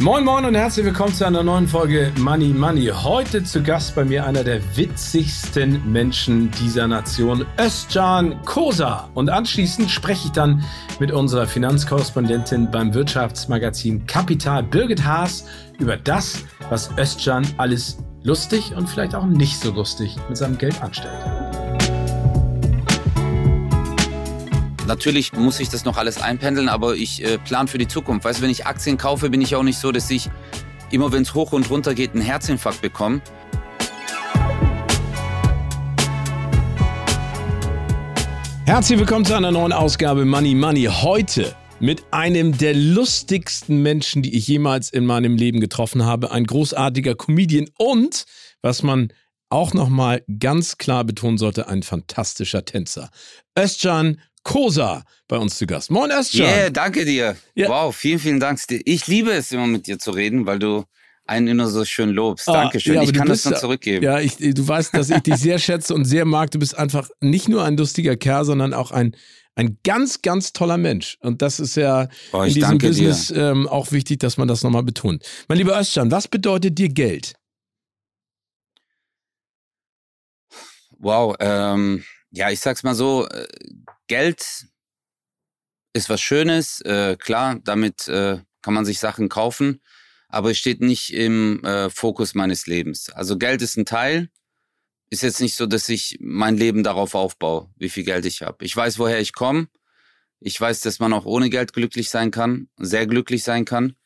Moin Moin und herzlich willkommen zu einer neuen Folge Money Money. Heute zu Gast bei mir einer der witzigsten Menschen dieser Nation, Özcan Kosa. Und anschließend spreche ich dann mit unserer Finanzkorrespondentin beim Wirtschaftsmagazin Kapital, Birgit Haas, über das, was Özcan alles lustig und vielleicht auch nicht so lustig mit seinem Geld anstellt. Natürlich muss ich das noch alles einpendeln, aber ich äh, plan für die Zukunft. Weißt du, wenn ich Aktien kaufe, bin ich auch nicht so, dass ich immer, wenn es hoch und runter geht, einen Herzinfarkt bekomme. Herzlich willkommen zu einer neuen Ausgabe Money Money. Heute mit einem der lustigsten Menschen, die ich jemals in meinem Leben getroffen habe. Ein großartiger Comedian und, was man auch nochmal ganz klar betonen sollte, ein fantastischer Tänzer. Özcan Kosa bei uns zu Gast. Moin Özcan. Yeah, danke dir. Ja. Wow, vielen, vielen Dank. Ich liebe es immer mit dir zu reden, weil du einen immer so schön lobst. Ah, Dankeschön. Ja, ich kann bist, das dann zurückgeben. Ja, ich, du weißt, dass ich dich sehr schätze und sehr mag. Du bist einfach nicht nur ein lustiger Kerl, sondern auch ein, ein ganz, ganz toller Mensch. Und das ist ja oh, in diesem Business ähm, auch wichtig, dass man das nochmal betont. Mein lieber Özcan, was bedeutet dir Geld? Wow, ähm, ja, ich sag's mal so, äh, Geld ist was Schönes, äh, klar, damit äh, kann man sich Sachen kaufen, aber es steht nicht im äh, Fokus meines Lebens. Also Geld ist ein Teil, ist jetzt nicht so, dass ich mein Leben darauf aufbaue, wie viel Geld ich habe. Ich weiß, woher ich komme. Ich weiß, dass man auch ohne Geld glücklich sein kann, sehr glücklich sein kann.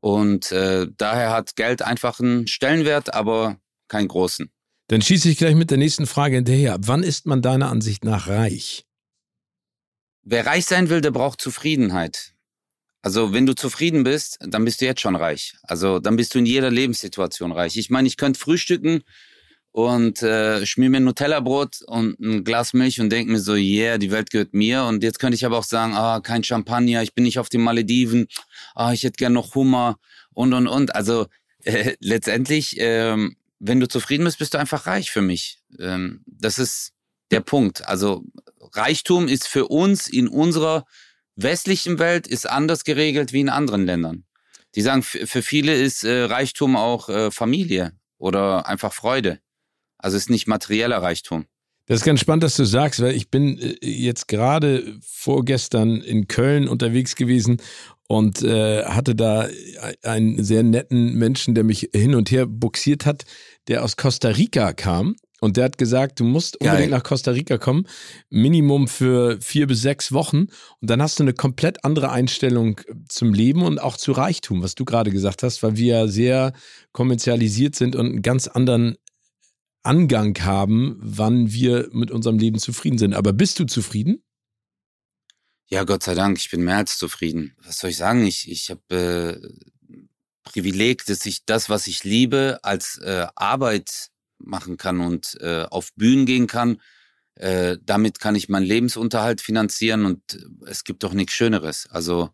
Und äh, daher hat Geld einfach einen Stellenwert, aber keinen großen. Dann schieße ich gleich mit der nächsten Frage hinterher. Wann ist man deiner Ansicht nach reich? Wer reich sein will, der braucht Zufriedenheit. Also wenn du zufrieden bist, dann bist du jetzt schon reich. Also dann bist du in jeder Lebenssituation reich. Ich meine, ich könnte frühstücken und äh, schmier mir ein Nutella-Brot und ein Glas Milch und denke mir so, yeah, die Welt gehört mir. Und jetzt könnte ich aber auch sagen, ah, kein Champagner, ich bin nicht auf den Malediven, ah, ich hätte gern noch Hummer und und und. Also äh, letztendlich ähm, wenn du zufrieden bist, bist du einfach reich für mich. Ähm, das ist der Punkt. Also Reichtum ist für uns in unserer westlichen Welt ist anders geregelt wie in anderen Ländern. Die sagen, für viele ist äh, Reichtum auch äh, Familie oder einfach Freude. Also ist nicht materieller Reichtum. Das ist ganz spannend, dass du sagst, weil ich bin äh, jetzt gerade vorgestern in Köln unterwegs gewesen und äh, hatte da einen sehr netten Menschen, der mich hin und her buxiert hat, der aus Costa Rica kam. Und der hat gesagt, du musst unbedingt Geil. nach Costa Rica kommen, Minimum für vier bis sechs Wochen. Und dann hast du eine komplett andere Einstellung zum Leben und auch zu Reichtum, was du gerade gesagt hast, weil wir ja sehr kommerzialisiert sind und einen ganz anderen Angang haben, wann wir mit unserem Leben zufrieden sind. Aber bist du zufrieden? Ja, Gott sei Dank, ich bin mehr als zufrieden. Was soll ich sagen? Ich, ich habe äh, Privileg, dass ich das, was ich liebe, als äh, Arbeit machen kann und äh, auf Bühnen gehen kann. Äh, damit kann ich meinen Lebensunterhalt finanzieren und es gibt doch nichts Schöneres. Also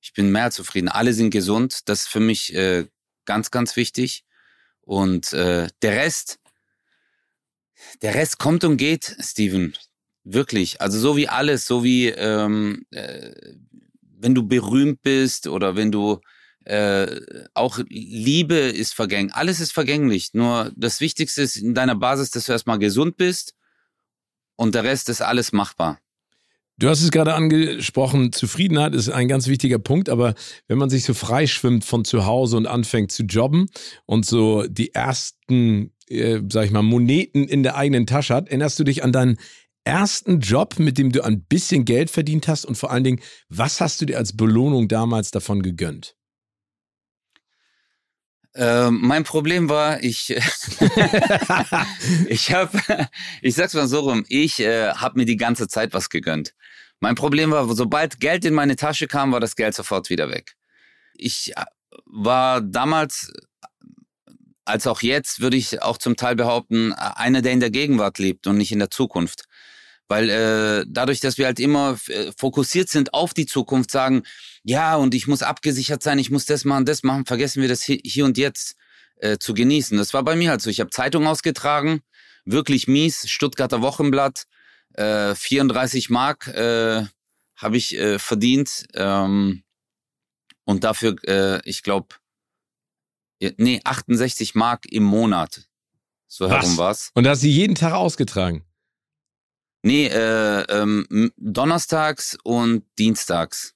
ich bin mehr zufrieden. Alle sind gesund, das ist für mich äh, ganz, ganz wichtig. Und äh, der Rest, der Rest kommt und geht, Steven. Wirklich. Also so wie alles, so wie ähm, äh, wenn du berühmt bist oder wenn du äh, auch Liebe ist vergänglich. Alles ist vergänglich. Nur das Wichtigste ist in deiner Basis, dass du erstmal gesund bist und der Rest ist alles machbar. Du hast es gerade angesprochen, Zufriedenheit ist ein ganz wichtiger Punkt, aber wenn man sich so freischwimmt von zu Hause und anfängt zu jobben und so die ersten, äh, sag ich mal, Moneten in der eigenen Tasche hat, erinnerst du dich an deinen ersten Job, mit dem du ein bisschen Geld verdient hast und vor allen Dingen, was hast du dir als Belohnung damals davon gegönnt? Ähm, mein Problem war, ich, ich habe, ich sag's mal so rum, ich äh, habe mir die ganze Zeit was gegönnt. Mein Problem war, sobald Geld in meine Tasche kam, war das Geld sofort wieder weg. Ich äh, war damals als auch jetzt, würde ich auch zum Teil behaupten, einer, der in der Gegenwart lebt und nicht in der Zukunft. Weil äh, dadurch, dass wir halt immer äh, fokussiert sind auf die Zukunft, sagen, ja, und ich muss abgesichert sein, ich muss das machen, das machen, vergessen wir das hier und jetzt äh, zu genießen. Das war bei mir halt so. Ich habe Zeitung ausgetragen, wirklich mies, Stuttgarter Wochenblatt, äh, 34 Mark äh, habe ich äh, verdient. Ähm, und dafür, äh, ich glaube, nee, 68 Mark im Monat. So Was? herum war's. Und da hast du jeden Tag ausgetragen? Nee, äh, ähm, donnerstags und dienstags.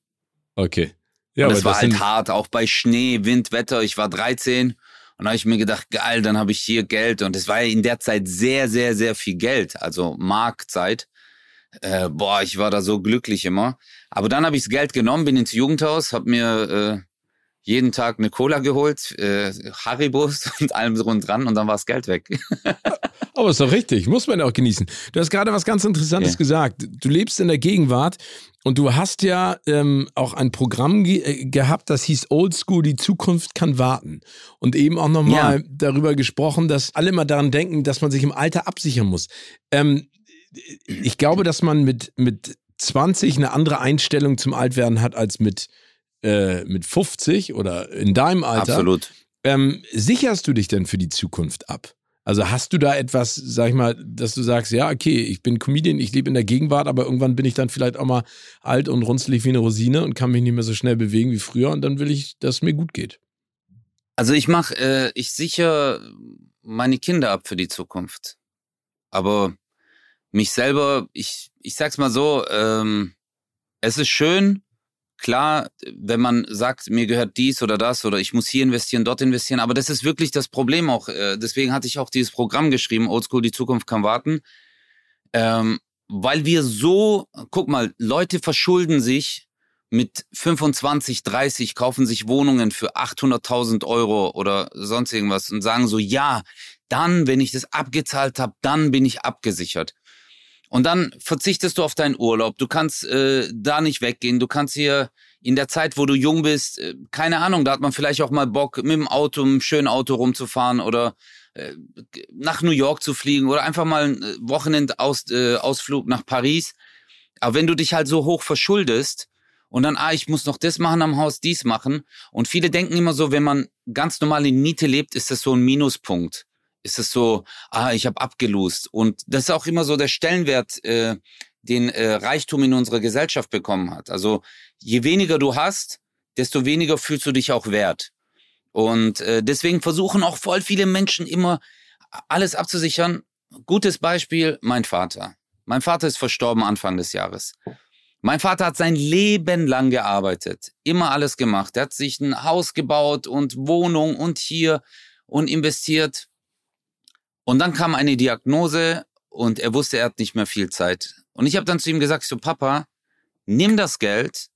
Okay. Ja, und aber das war halt hart, auch bei Schnee, Wind, Wetter. Ich war 13 und da habe ich mir gedacht, geil, dann habe ich hier Geld. Und es war ja in der Zeit sehr, sehr, sehr viel Geld, also Markzeit. Äh, boah, ich war da so glücklich immer. Aber dann habe ich das Geld genommen, bin ins Jugendhaus, habe mir äh, jeden Tag eine Cola geholt, äh, Haribos und allem rund dran und dann war das Geld weg. Aber ist doch richtig, muss man ja auch genießen. Du hast gerade was ganz Interessantes ja. gesagt. Du lebst in der Gegenwart und du hast ja ähm, auch ein Programm ge äh, gehabt, das hieß Old School, die Zukunft kann warten. Und eben auch nochmal ja. darüber gesprochen, dass alle mal daran denken, dass man sich im Alter absichern muss. Ähm, ich glaube, dass man mit, mit 20 eine andere Einstellung zum Altwerden hat als mit äh, mit 50 oder in deinem Alter. Absolut. Ähm, sicherst du dich denn für die Zukunft ab? Also hast du da etwas, sag ich mal, dass du sagst, ja, okay, ich bin Comedian, ich lebe in der Gegenwart, aber irgendwann bin ich dann vielleicht auch mal alt und runzlig wie eine Rosine und kann mich nicht mehr so schnell bewegen wie früher und dann will ich, dass es mir gut geht. Also ich mache, äh, ich sichere meine Kinder ab für die Zukunft. Aber mich selber, ich, ich sag's mal so, ähm, es ist schön, Klar, wenn man sagt, mir gehört dies oder das oder ich muss hier investieren, dort investieren, aber das ist wirklich das Problem auch. Äh, deswegen hatte ich auch dieses Programm geschrieben, Oldschool, die Zukunft kann warten. Ähm, weil wir so, guck mal, Leute verschulden sich mit 25, 30, kaufen sich Wohnungen für 800.000 Euro oder sonst irgendwas und sagen so, ja, dann, wenn ich das abgezahlt habe, dann bin ich abgesichert. Und dann verzichtest du auf deinen Urlaub. Du kannst äh, da nicht weggehen. Du kannst hier in der Zeit, wo du jung bist, äh, keine Ahnung, da hat man vielleicht auch mal Bock, mit dem Auto, mit einem schönen Auto rumzufahren oder äh, nach New York zu fliegen oder einfach mal ein äh, Wochenendausflug äh, nach Paris. Aber wenn du dich halt so hoch verschuldest und dann, ah, ich muss noch das machen am Haus, dies machen. Und viele denken immer so, wenn man ganz normal in Miete lebt, ist das so ein Minuspunkt ist es so, ah, ich habe abgelost. Und das ist auch immer so der Stellenwert, äh, den äh, Reichtum in unserer Gesellschaft bekommen hat. Also je weniger du hast, desto weniger fühlst du dich auch wert. Und äh, deswegen versuchen auch voll viele Menschen immer alles abzusichern. Gutes Beispiel, mein Vater. Mein Vater ist verstorben Anfang des Jahres. Mein Vater hat sein Leben lang gearbeitet, immer alles gemacht. Er hat sich ein Haus gebaut und Wohnung und hier und investiert. Und dann kam eine Diagnose und er wusste, er hat nicht mehr viel Zeit. Und ich habe dann zu ihm gesagt, so Papa, nimm das Geld,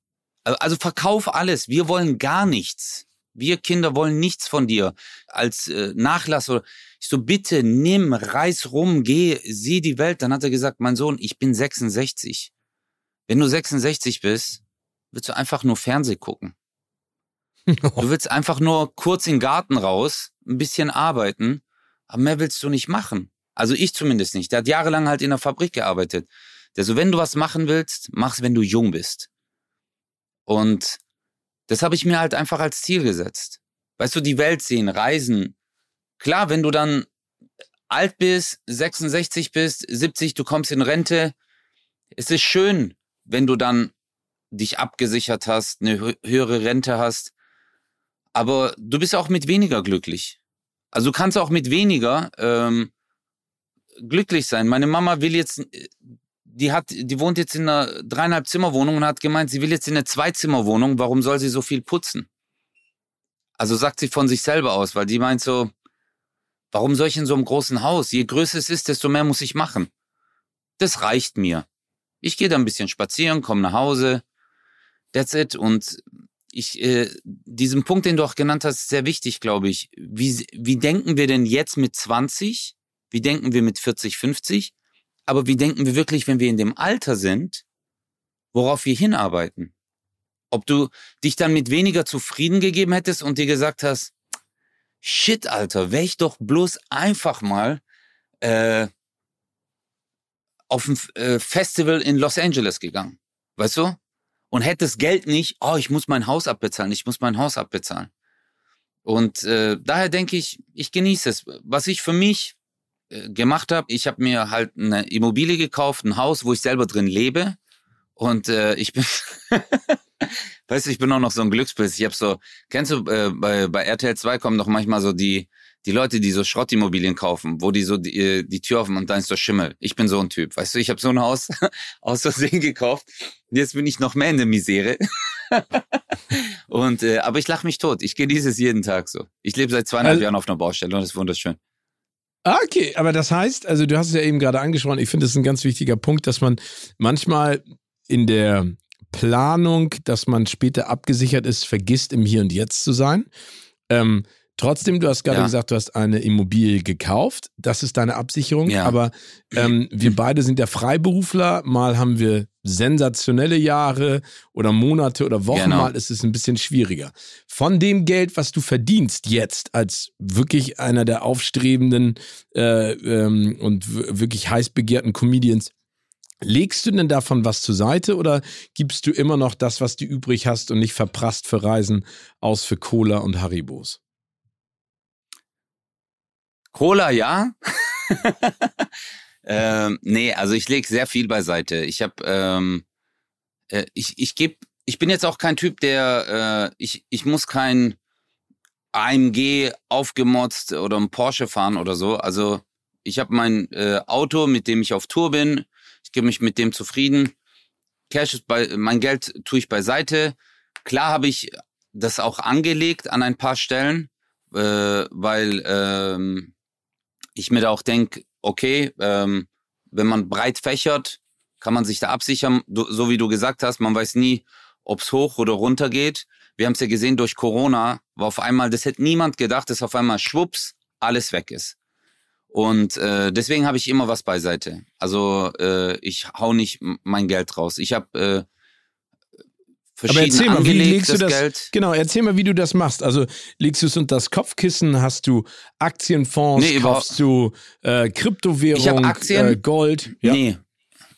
also verkauf alles, wir wollen gar nichts. Wir Kinder wollen nichts von dir als äh, Nachlass oder ich so bitte nimm, reiß rum, geh, sieh die Welt. Dann hat er gesagt, mein Sohn, ich bin 66. Wenn du 66 bist, willst du einfach nur Fernseh gucken. Du willst einfach nur kurz in den Garten raus, ein bisschen arbeiten aber mehr willst du nicht machen. Also ich zumindest nicht. Der hat jahrelang halt in der Fabrik gearbeitet. Der so, wenn du was machen willst, mach's, wenn du jung bist. Und das habe ich mir halt einfach als Ziel gesetzt. Weißt du, die Welt sehen, reisen. Klar, wenn du dann alt bist, 66 bist, 70, du kommst in Rente. Es ist schön, wenn du dann dich abgesichert hast, eine höhere Rente hast. Aber du bist auch mit weniger glücklich. Also du kannst auch mit weniger ähm, glücklich sein. Meine Mama will jetzt, die hat, die wohnt jetzt in einer dreieinhalb Zimmerwohnung und hat gemeint, sie will jetzt in eine Zweizimmerwohnung. Warum soll sie so viel putzen? Also sagt sie von sich selber aus, weil die meint so, warum soll ich in so einem großen Haus? Je größer es ist, desto mehr muss ich machen. Das reicht mir. Ich gehe da ein bisschen spazieren, komme nach Hause. That's it. Und ich, äh, diesen Punkt, den du auch genannt hast, ist sehr wichtig, glaube ich. Wie, wie denken wir denn jetzt mit 20? Wie denken wir mit 40, 50? Aber wie denken wir wirklich, wenn wir in dem Alter sind, worauf wir hinarbeiten? Ob du dich dann mit weniger zufrieden gegeben hättest und dir gesagt hast, shit, Alter, wäre ich doch bloß einfach mal äh, auf ein äh, Festival in Los Angeles gegangen. Weißt du? Und hätte das Geld nicht, oh, ich muss mein Haus abbezahlen, ich muss mein Haus abbezahlen. Und äh, daher denke ich, ich genieße es. Was ich für mich äh, gemacht habe, ich habe mir halt eine Immobilie gekauft, ein Haus, wo ich selber drin lebe. Und äh, ich bin, weißt du, ich bin auch noch so ein Glückspilz. Ich habe so, kennst du, äh, bei, bei RTL 2 kommen doch manchmal so die, die Leute, die so Schrottimmobilien kaufen, wo die so die, äh, die Tür offen und dann ist so Schimmel. Ich bin so ein Typ. Weißt du, ich habe so ein Haus aus Versehen gekauft. Jetzt bin ich noch mehr in der Misere. und äh, aber ich lache mich tot. Ich genieße es jeden Tag so. Ich lebe seit zweieinhalb also, Jahren auf einer Baustelle und das ist wunderschön. Ah, okay, aber das heißt, also du hast es ja eben gerade angesprochen, ich finde es ein ganz wichtiger Punkt, dass man manchmal in der Planung, dass man später abgesichert ist, vergisst im Hier und Jetzt zu sein. Ähm, Trotzdem, du hast gerade ja. gesagt, du hast eine Immobilie gekauft. Das ist deine Absicherung. Ja. Aber ähm, wir beide sind ja Freiberufler. Mal haben wir sensationelle Jahre oder Monate oder Wochen. Genau. Mal ist es ein bisschen schwieriger. Von dem Geld, was du verdienst jetzt als wirklich einer der aufstrebenden äh, ähm, und wirklich heiß begehrten Comedians, Legst du denn davon was zur Seite oder gibst du immer noch das, was du übrig hast und nicht verprasst für Reisen aus für Cola und Haribos? Cola ja. ähm, nee, also ich lege sehr viel beiseite. Ich habe, ähm, äh, ich, ich gebe, ich bin jetzt auch kein Typ, der, äh, ich, ich muss kein AMG aufgemotzt oder ein Porsche fahren oder so. Also ich habe mein äh, Auto, mit dem ich auf Tour bin. Ich gebe mich mit dem zufrieden. Cash ist bei, mein Geld tue ich beiseite. Klar habe ich das auch angelegt an ein paar Stellen, äh, weil ähm, ich mir da auch denke, okay, ähm, wenn man breit fächert, kann man sich da absichern. Du, so wie du gesagt hast, man weiß nie, ob's hoch oder runter geht. Wir haben es ja gesehen, durch Corona war auf einmal, das hätte niemand gedacht, dass auf einmal schwupps alles weg ist. Und äh, deswegen habe ich immer was beiseite. Also äh, ich hau nicht mein Geld raus. Ich habe äh, aber erzähl mal, wie legst du das, Geld. Genau, erzähl mal, wie du das machst. Also legst du es unter das Kopfkissen, hast du Aktienfonds, nee, kaufst du äh, Kryptowährung, ich Aktien, äh, Gold? Ja. Nee.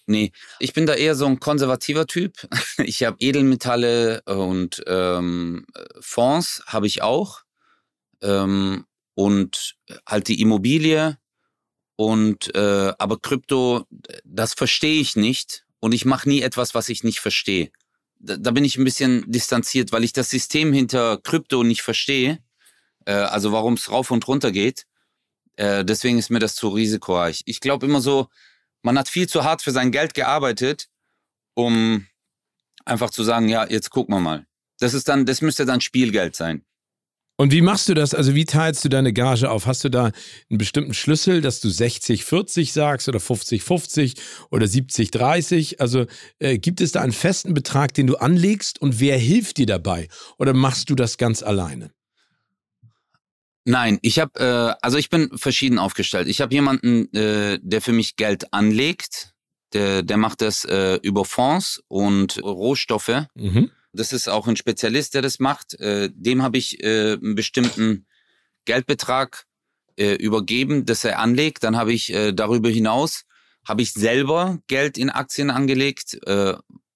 Nee, ich bin da eher so ein konservativer Typ. Ich habe Edelmetalle und ähm, Fonds habe ich auch. Ähm, und halt die Immobilie und äh, aber Krypto, das verstehe ich nicht und ich mache nie etwas, was ich nicht verstehe da, da bin ich ein bisschen distanziert, weil ich das System hinter Krypto nicht verstehe. Äh, also warum es rauf und runter geht. Äh, deswegen ist mir das zu risikoreich. Ich glaube immer so, man hat viel zu hart für sein Geld gearbeitet, um einfach zu sagen, ja, jetzt gucken wir mal. Das ist dann, das müsste dann Spielgeld sein. Und wie machst du das? Also wie teilst du deine Gage auf? Hast du da einen bestimmten Schlüssel, dass du 60-40 sagst oder 50-50 oder 70-30? Also äh, gibt es da einen festen Betrag, den du anlegst und wer hilft dir dabei? Oder machst du das ganz alleine? Nein, ich habe, äh, also ich bin verschieden aufgestellt. Ich habe jemanden, äh, der für mich Geld anlegt. Der, der macht das äh, über Fonds und Rohstoffe. Mhm das ist auch ein Spezialist, der das macht. Äh, dem habe ich äh, einen bestimmten Geldbetrag äh, übergeben, das er anlegt. Dann habe ich darüber hinaus habe ich selber Geld in Aktien angelegt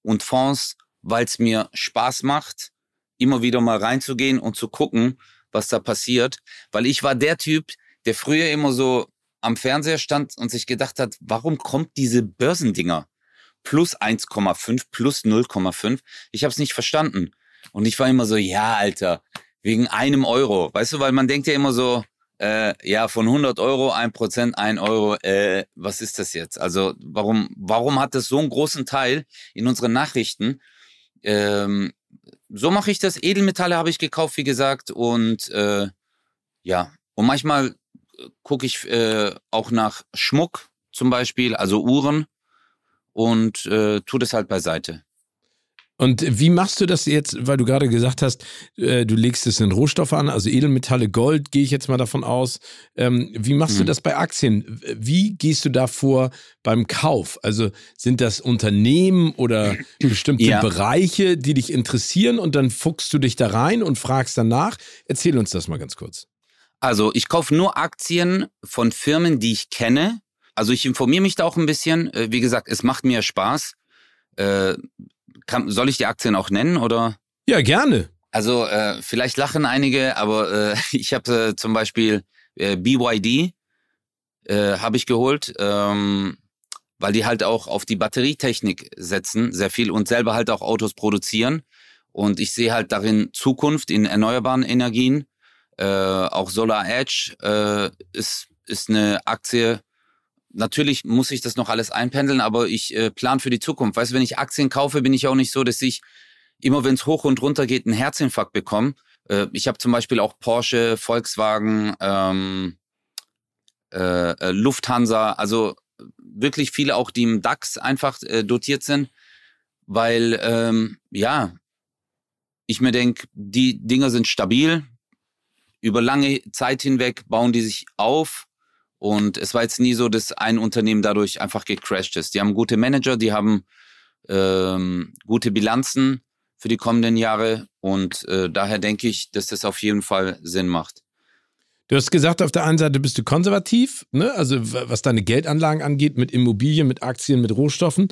und Fonds, weil es mir Spaß macht, immer wieder mal reinzugehen und zu gucken, was da passiert. Weil ich war der Typ, der früher immer so am Fernseher stand und sich gedacht hat, warum kommt diese Börsendinger? Plus 1,5, plus 0,5. Ich habe es nicht verstanden. Und ich war immer so, ja, Alter, wegen einem Euro. Weißt du, weil man denkt ja immer so, äh, ja, von 100 Euro, ein Prozent, ein Euro, äh, was ist das jetzt? Also warum, warum hat das so einen großen Teil in unseren Nachrichten? Ähm, so mache ich das. Edelmetalle habe ich gekauft, wie gesagt. Und äh, ja, und manchmal gucke ich äh, auch nach Schmuck zum Beispiel, also Uhren und äh, tu das halt beiseite. Und wie machst du das jetzt, weil du gerade gesagt hast, äh, du legst es in Rohstoffe an, also Edelmetalle, Gold, gehe ich jetzt mal davon aus. Ähm, wie machst hm. du das bei Aktien? Wie gehst du da vor beim Kauf? Also sind das Unternehmen oder bestimmte ja. Bereiche, die dich interessieren und dann fuchst du dich da rein und fragst danach? Erzähl uns das mal ganz kurz. Also ich kaufe nur Aktien von Firmen, die ich kenne. Also ich informiere mich da auch ein bisschen. Äh, wie gesagt, es macht mir Spaß. Äh, kann, soll ich die Aktien auch nennen oder? Ja, gerne. Also äh, vielleicht lachen einige, aber äh, ich habe äh, zum Beispiel äh, BYD habe ich geholt, ähm, weil die halt auch auf die Batterietechnik setzen, sehr viel und selber halt auch Autos produzieren. Und ich sehe halt darin Zukunft in erneuerbaren Energien. Auch Solar Edge ist, ist eine Aktie. Natürlich muss ich das noch alles einpendeln, aber ich äh, plan für die Zukunft. Weißt du, wenn ich Aktien kaufe, bin ich auch nicht so, dass ich immer, wenn es hoch und runter geht, einen Herzinfarkt bekomme. Äh, ich habe zum Beispiel auch Porsche, Volkswagen, ähm, äh, äh Lufthansa, also wirklich viele auch, die im DAX einfach äh, dotiert sind, weil ähm, ja, ich mir denke, die Dinger sind stabil. Über lange Zeit hinweg bauen die sich auf. Und es war jetzt nie so, dass ein Unternehmen dadurch einfach gecrashed ist. Die haben gute Manager, die haben ähm, gute Bilanzen für die kommenden Jahre. Und äh, daher denke ich, dass das auf jeden Fall Sinn macht. Du hast gesagt, auf der einen Seite bist du konservativ, ne? also was deine Geldanlagen angeht, mit Immobilien, mit Aktien, mit Rohstoffen.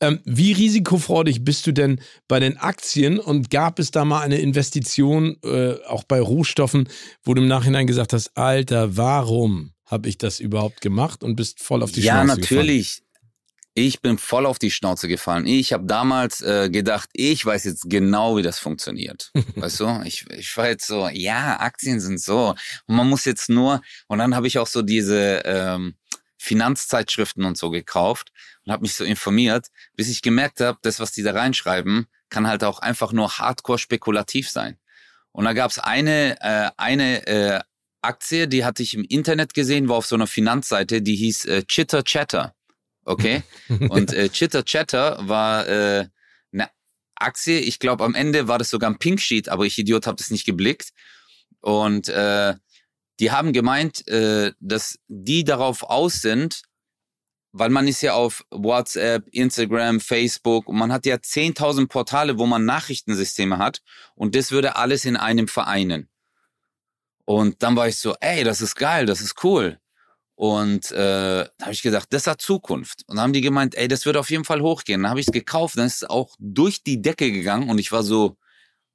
Ähm, wie risikofreudig bist du denn bei den Aktien und gab es da mal eine Investition, äh, auch bei Rohstoffen, wo du im Nachhinein gesagt hast, Alter, warum habe ich das überhaupt gemacht und bist voll auf die ja, Schnauze Ja, natürlich. Gefallen? Ich bin voll auf die Schnauze gefallen. Ich habe damals äh, gedacht, ich weiß jetzt genau, wie das funktioniert. weißt du? Ich, ich war jetzt so, ja, Aktien sind so. Und man muss jetzt nur, und dann habe ich auch so diese ähm, Finanzzeitschriften und so gekauft und habe mich so informiert, bis ich gemerkt habe, das, was die da reinschreiben, kann halt auch einfach nur hardcore spekulativ sein. Und da gab es eine, äh, eine äh, Aktie, die hatte ich im Internet gesehen, war auf so einer Finanzseite, die hieß äh, Chitter Chatter. Okay. Und äh, Chitter Chatter war äh, eine Aktie. Ich glaube, am Ende war das sogar ein Pink Sheet, aber ich Idiot habe das nicht geblickt. Und äh, die haben gemeint, äh, dass die darauf aus sind, weil man ist ja auf WhatsApp, Instagram, Facebook und man hat ja 10.000 Portale, wo man Nachrichtensysteme hat und das würde alles in einem vereinen. Und dann war ich so, ey, das ist geil, das ist cool. Und äh, da habe ich gedacht, das hat Zukunft. Und dann haben die gemeint, ey, das wird auf jeden Fall hochgehen. Dann habe ich es gekauft, dann ist es auch durch die Decke gegangen und ich war so,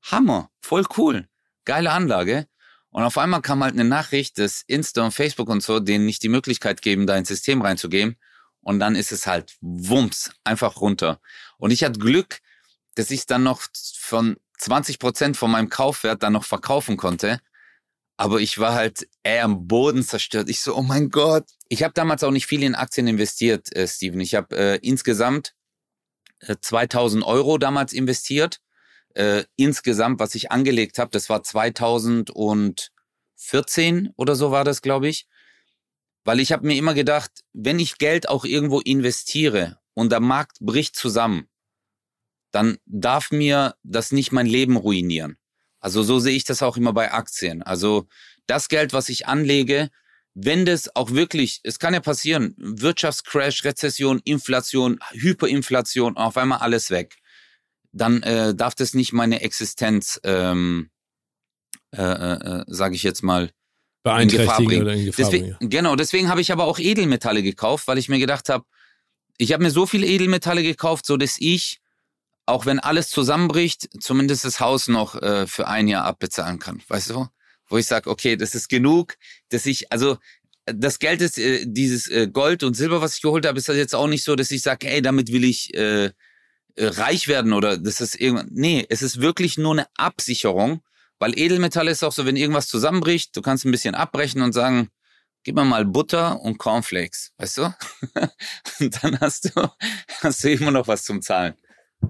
Hammer, voll cool, geile Anlage. Und auf einmal kam halt eine Nachricht, dass Insta und Facebook und so denen nicht die Möglichkeit geben, da ins System reinzugehen. Und dann ist es halt wumms, einfach runter. Und ich hatte Glück, dass ich dann noch von 20 Prozent von meinem Kaufwert dann noch verkaufen konnte. Aber ich war halt eher am Boden zerstört. Ich so, oh mein Gott. Ich habe damals auch nicht viel in Aktien investiert, äh, Steven. Ich habe äh, insgesamt äh, 2000 Euro damals investiert. Äh, insgesamt, was ich angelegt habe, das war 2014 oder so war das, glaube ich. Weil ich habe mir immer gedacht, wenn ich Geld auch irgendwo investiere und der Markt bricht zusammen, dann darf mir das nicht mein Leben ruinieren. Also so sehe ich das auch immer bei Aktien. Also das Geld, was ich anlege, wenn das auch wirklich, es kann ja passieren, Wirtschaftscrash, Rezession, Inflation, Hyperinflation, auf einmal alles weg, dann äh, darf das nicht meine Existenz, ähm, äh, äh, äh sage ich jetzt mal, in Gefahr bringen. Oder in Gefahr deswegen, bringen. Genau, deswegen habe ich aber auch Edelmetalle gekauft, weil ich mir gedacht habe, ich habe mir so viele Edelmetalle gekauft, so dass ich auch wenn alles zusammenbricht, zumindest das Haus noch äh, für ein Jahr abbezahlen kann. Weißt du? Wo ich sage, okay, das ist genug, dass ich, also das Geld ist, äh, dieses äh, Gold und Silber, was ich geholt habe, ist das jetzt auch nicht so, dass ich sage, ey, damit will ich äh, äh, reich werden oder das ist irgendwann. Nee, es ist wirklich nur eine Absicherung, weil Edelmetall ist auch so, wenn irgendwas zusammenbricht, du kannst ein bisschen abbrechen und sagen, gib mir mal Butter und Cornflakes, weißt du? und dann hast du, hast du immer noch was zum Zahlen.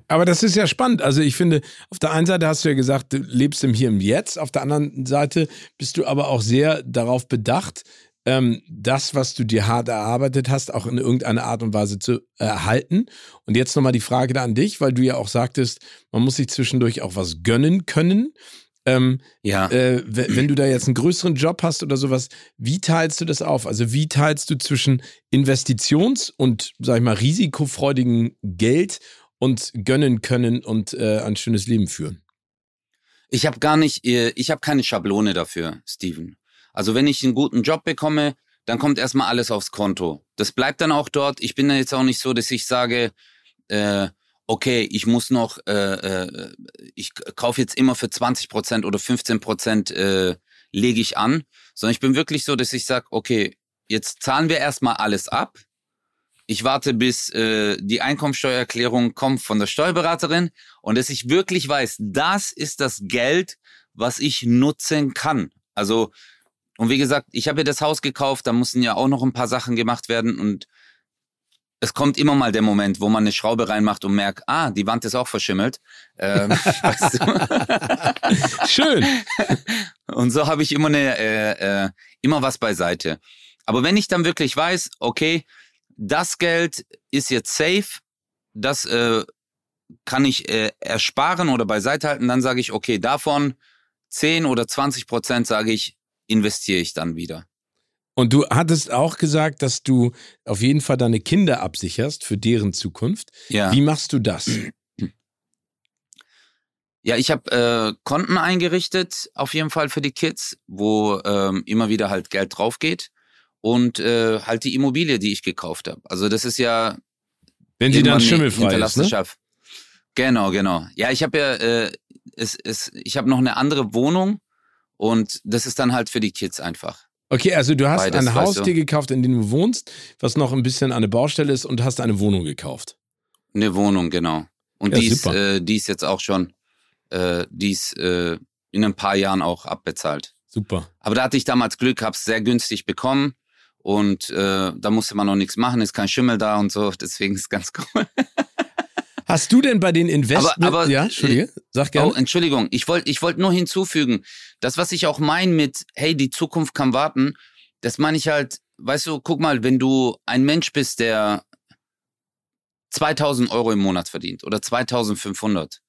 Aber das ist ja spannend. Also ich finde, auf der einen Seite hast du ja gesagt, du lebst im Hier und Jetzt. Auf der anderen Seite bist du aber auch sehr darauf bedacht, ähm, das, was du dir hart erarbeitet hast, auch in irgendeiner Art und Weise zu erhalten. Und jetzt nochmal die Frage da an dich, weil du ja auch sagtest, man muss sich zwischendurch auch was gönnen können. Ähm, ja. Äh, wenn du da jetzt einen größeren Job hast oder sowas, wie teilst du das auf? Also wie teilst du zwischen Investitions- und, sag ich mal, risikofreudigen Geld und gönnen können und äh, ein schönes Leben führen? Ich habe gar nicht, äh, ich habe keine Schablone dafür, Steven. Also wenn ich einen guten Job bekomme, dann kommt erstmal alles aufs Konto. Das bleibt dann auch dort. Ich bin dann jetzt auch nicht so, dass ich sage, äh, okay, ich muss noch, äh, äh, ich kaufe jetzt immer für 20 Prozent oder 15 Prozent äh, lege ich an, sondern ich bin wirklich so, dass ich sage, okay, jetzt zahlen wir erstmal alles ab. Ich warte, bis äh, die Einkommensteuererklärung kommt von der Steuerberaterin und dass ich wirklich weiß, das ist das Geld, was ich nutzen kann. Also, und wie gesagt, ich habe ja das Haus gekauft, da mussten ja auch noch ein paar Sachen gemacht werden und es kommt immer mal der Moment, wo man eine Schraube reinmacht und merkt, ah, die Wand ist auch verschimmelt. Ähm, weißt du? Schön. Und so habe ich immer eine, äh, äh, immer was beiseite. Aber wenn ich dann wirklich weiß, okay, das Geld ist jetzt safe, das äh, kann ich äh, ersparen oder beiseite halten, dann sage ich, okay, davon 10 oder 20 Prozent sage ich, investiere ich dann wieder. Und du hattest auch gesagt, dass du auf jeden Fall deine Kinder absicherst für deren Zukunft. Ja. Wie machst du das? Ja, ich habe äh, Konten eingerichtet, auf jeden Fall für die Kids, wo ähm, immer wieder halt Geld drauf geht. Und äh, halt die Immobilie, die ich gekauft habe. Also das ist ja. Wenn sie dann schimmelfrei ist, ne? Genau, genau. Ja, ich habe ja, äh, es, es, ich habe noch eine andere Wohnung und das ist dann halt für die Kids einfach. Okay, also du hast Beides, ein Haus dir gekauft, in dem du wohnst, was noch ein bisschen eine Baustelle ist und hast eine Wohnung gekauft. Eine Wohnung, genau. Und ja, die, ist, äh, die ist jetzt auch schon, äh, die ist äh, in ein paar Jahren auch abbezahlt. Super. Aber da hatte ich damals Glück, hab's sehr günstig bekommen und äh, da musste man noch nichts machen, ist kein Schimmel da und so, deswegen ist ganz cool. Hast du denn bei den Investments... Aber, aber, ja, Entschuldige, sag gerne. Oh, Entschuldigung, ich wollte ich wollt nur hinzufügen, das, was ich auch meine mit, hey, die Zukunft kann warten, das meine ich halt, weißt du, guck mal, wenn du ein Mensch bist, der 2000 Euro im Monat verdient oder 2500,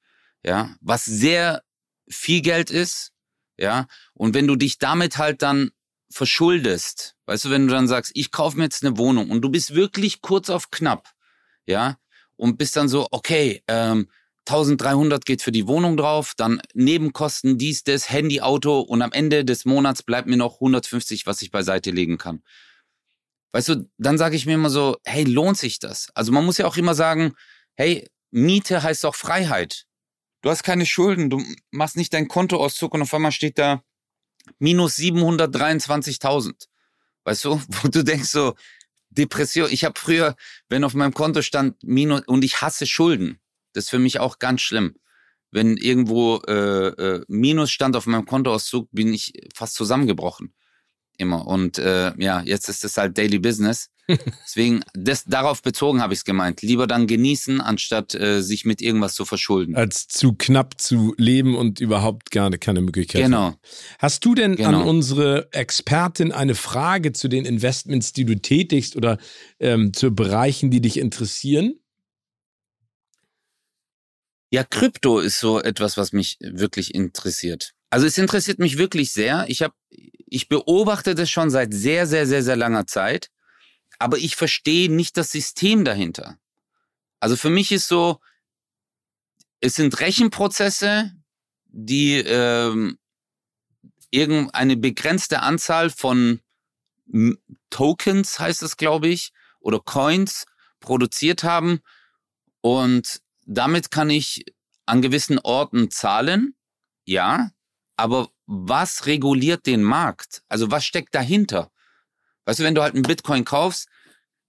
ja, was sehr viel Geld ist, ja, und wenn du dich damit halt dann verschuldest, weißt du, wenn du dann sagst, ich kaufe mir jetzt eine Wohnung und du bist wirklich kurz auf knapp, ja, und bist dann so, okay, ähm, 1300 geht für die Wohnung drauf, dann Nebenkosten, dies, das, Handy, Auto und am Ende des Monats bleibt mir noch 150, was ich beiseite legen kann. Weißt du, dann sage ich mir immer so, hey, lohnt sich das? Also man muss ja auch immer sagen, hey, Miete heißt auch Freiheit. Du hast keine Schulden, du machst nicht dein Kontoauszug und auf einmal steht da minus 723.000. Weißt du, wo du denkst so, Depression. Ich habe früher, wenn auf meinem Konto stand Minus und ich hasse Schulden. Das ist für mich auch ganz schlimm. Wenn irgendwo äh, äh, Minus stand auf meinem Kontoauszug, bin ich fast zusammengebrochen. Immer. Und äh, ja, jetzt ist es halt Daily Business. Deswegen, das, darauf bezogen habe ich es gemeint. Lieber dann genießen, anstatt äh, sich mit irgendwas zu verschulden. Als zu knapp zu leben und überhaupt gar keine Möglichkeit. Genau. Hast du denn genau. an unsere Expertin eine Frage zu den Investments, die du tätigst oder ähm, zu Bereichen, die dich interessieren? Ja, Krypto ist so etwas, was mich wirklich interessiert. Also es interessiert mich wirklich sehr. Ich habe, ich beobachte das schon seit sehr, sehr, sehr, sehr langer Zeit aber ich verstehe nicht das System dahinter. Also für mich ist so, es sind Rechenprozesse, die ähm, irgendeine begrenzte Anzahl von Tokens, heißt es, glaube ich, oder Coins produziert haben. Und damit kann ich an gewissen Orten zahlen, ja, aber was reguliert den Markt? Also was steckt dahinter? Weißt du, wenn du halt einen Bitcoin kaufst,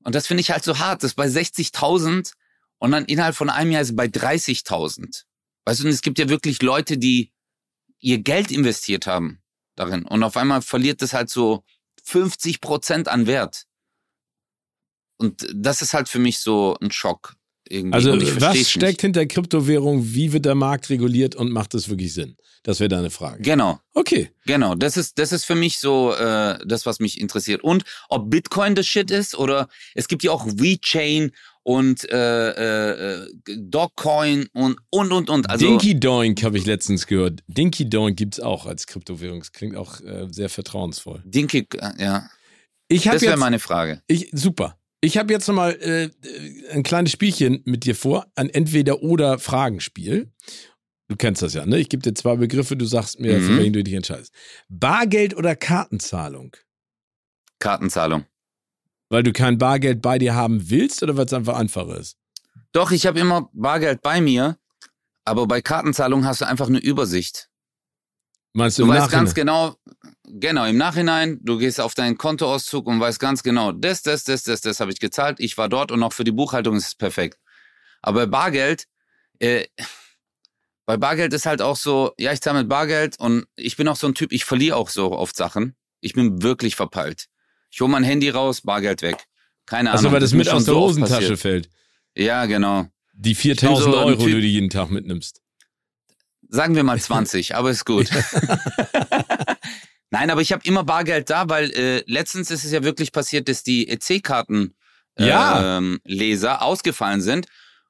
und das finde ich halt so hart, das ist bei 60.000 und dann innerhalb von einem Jahr ist es bei 30.000. Weißt du, und es gibt ja wirklich Leute, die ihr Geld investiert haben darin und auf einmal verliert das halt so 50 Prozent an Wert. Und das ist halt für mich so ein Schock. Irgendwie. Also was steckt nicht. hinter Kryptowährung? Wie wird der Markt reguliert und macht das wirklich Sinn? Das wäre deine Frage. Genau. Okay. Genau. Das ist das ist für mich so äh, das, was mich interessiert. Und ob Bitcoin das Shit ist oder es gibt ja auch WeChain und äh, äh, Dogcoin und und und und. Also Dinky Doink habe ich letztens gehört. Dinky Doink gibt's auch als Kryptowährung. Das klingt auch äh, sehr vertrauensvoll. Dinky, äh, ja. Ich das wäre meine Frage. Ich, super. Ich habe jetzt nochmal äh, ein kleines Spielchen mit dir vor, ein Entweder-Oder-Fragenspiel. Du kennst das ja, ne? Ich gebe dir zwei Begriffe, du sagst mir, mhm. für welchen du dich entscheidest. Bargeld oder Kartenzahlung? Kartenzahlung. Weil du kein Bargeld bei dir haben willst oder weil es einfach einfacher ist? Doch, ich habe immer Bargeld bei mir, aber bei Kartenzahlung hast du einfach eine Übersicht. Meinst du, du weißt Nachhinein? ganz genau, genau, im Nachhinein, du gehst auf deinen Kontoauszug und weißt ganz genau, das, das, das, das, das habe ich gezahlt, ich war dort und auch für die Buchhaltung ist es perfekt. Aber bei Bargeld, äh, bei Bargeld ist halt auch so, ja, ich zahle mit Bargeld und ich bin auch so ein Typ, ich verliere auch so oft Sachen. Ich bin wirklich verpeilt. Ich hole mein Handy raus, Bargeld weg. Keine Ahnung. Achso, weil das, mir mit aus der so Hosentasche passiert. fällt. Ja, genau. Die 4000 so Euro, Typ- die du jeden Tag mitnimmst. Sagen wir mal 20, aber ist gut. Nein, aber ich habe immer Bargeld da, weil äh, letztens ist es ja wirklich passiert, dass die EC-Karten Ja. ähm, Leser ausgefallen sind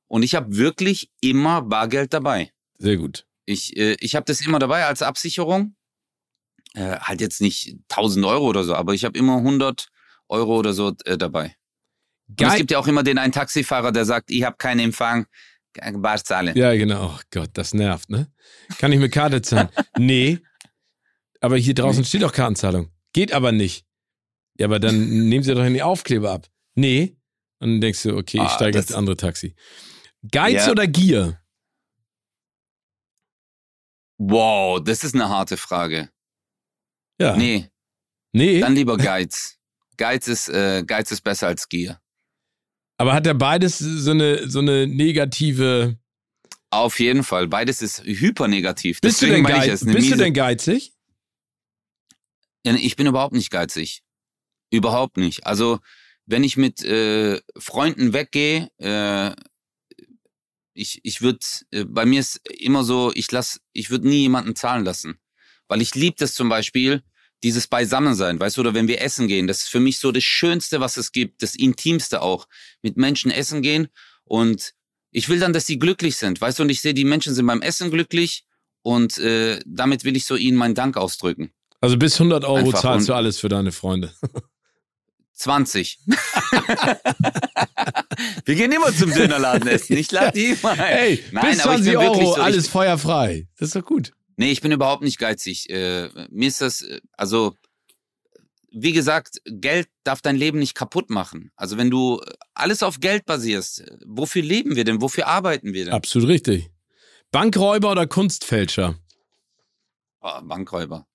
und ich habe wirklich immer Bargeld dabei. Sehr gut. Ich, äh, ich habe das immer dabei als Absicherung. Äh, halt jetzt nicht 1000 Euro oder so, aber ich habe immer 100 Euro oder so äh, dabei. Und es Geil. gibt ja auch immer den einen Taxifahrer, der sagt, ich habe keinen Empfang, bar zahlen. Ja, genau. Oh Gott, das nervt, ne? Kann ich mit Karte zahlen? nee. Aber hier draußen steht doch Kartenzahlung. Geht aber nicht. Ja, aber dann nehmen Sie doch den Aufkleber ab. Nee. Und dann denkst du, okay, ich Ah, steige das- ins andere Taxi. Geiz Ja. oder Gier? Wow, das ist eine harte Frage. Ja. Nee, Nee. dann lieber Geiz. Geiz ist, äh, Geiz ist besser als Gier. Aber hat er beides so eine, so eine negative. Auf jeden Fall. Beides ist hypernegativ. Bist, du denn, geiz bist du denn geizig? Ja, Ich bin überhaupt nicht geizig. Überhaupt nicht. Also, wenn ich mit äh, Freunden weggehe, äh, ich, ich würde, äh, bei mir ist immer so, ich lass, ich würde nie jemanden zahlen lassen. Weil ich liebe das zum Beispiel, dieses Beisammensein, weißt du, oder wenn wir essen gehen, das ist für mich so das Schönste, was es gibt, das Intimste auch, mit Menschen essen gehen und ich will dann, dass sie glücklich sind, weißt du, und ich sehe, die Menschen sind beim Essen glücklich und äh, damit will ich so ihnen meinen Dank ausdrücken. Also bis 100 Euro Einfach zahlst du alles für deine Freunde. 20. Wir gehen immer zum Dönerladen essen. Ich lade die immer ein. Ey, Nein, bis aber ich 20 bin wirklich Euro, so, alles feuerfrei. Das ist doch gut. Nee, ich bin überhaupt nicht geizig. Äh, mir ist das, äh, also, wie gesagt, Geld darf dein Leben nicht kaputt machen. Also wenn du alles auf Geld basierst, äh, wofür leben wir denn? Wofür arbeiten wir denn? Absolut richtig. Bankräuber oder Kunstfälscher? Oh, Bankräuber.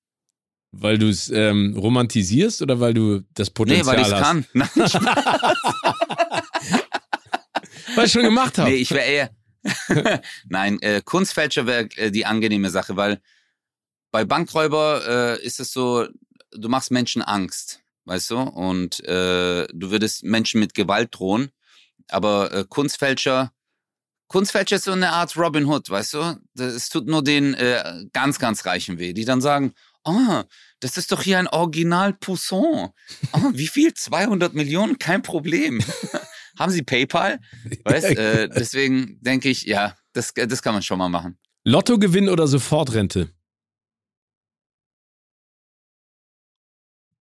Weil du es ähm, romantisierst oder weil du das Nee, Potenzial weil ich hast? kann. Nein, Weil ich schon gemacht habe. nee ich wäre eher. Nein, äh, Kunstfälscher wäre äh, die angenehme Sache, weil bei Bankräuber äh, ist es so, du machst Menschen Angst, weißt du? Und äh, du würdest Menschen mit Gewalt drohen. Aber äh, Kunstfälscher, Kunstfälscher ist so eine Art Robin Hood, weißt du? Es tut nur den äh, ganz, ganz Reichen weh, die dann sagen, oh, das ist doch hier ein Original Pousson. Oh, wie viel? 200 Millionen? Kein Problem. Haben Sie PayPal? Weißt, äh, deswegen denke ich, ja, das, das kann man schon mal machen. Lottogewinn oder Sofortrente?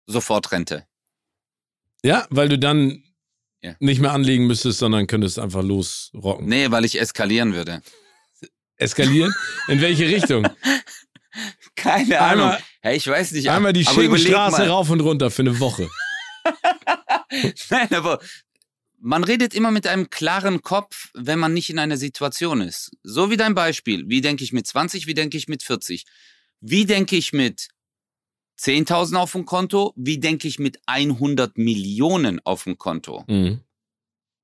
Sofortrente. Ja, weil du dann Ja. nicht mehr anlegen müsstest, sondern könntest einfach losrocken. Nee, weil ich eskalieren würde. Eskalieren? In welche Richtung? Keine Einmal- Ahnung. Hey, ich weiß nicht. Einmal die mal. rauf und runter für eine Woche. Nein, aber man redet immer mit einem klaren Kopf, wenn man nicht in einer Situation ist. So wie dein Beispiel. Wie denke ich mit 20, wie denke ich mit 40? Wie denke ich mit 10.000 auf dem Konto? Wie denke ich mit 100 Millionen auf dem Konto? Mhm.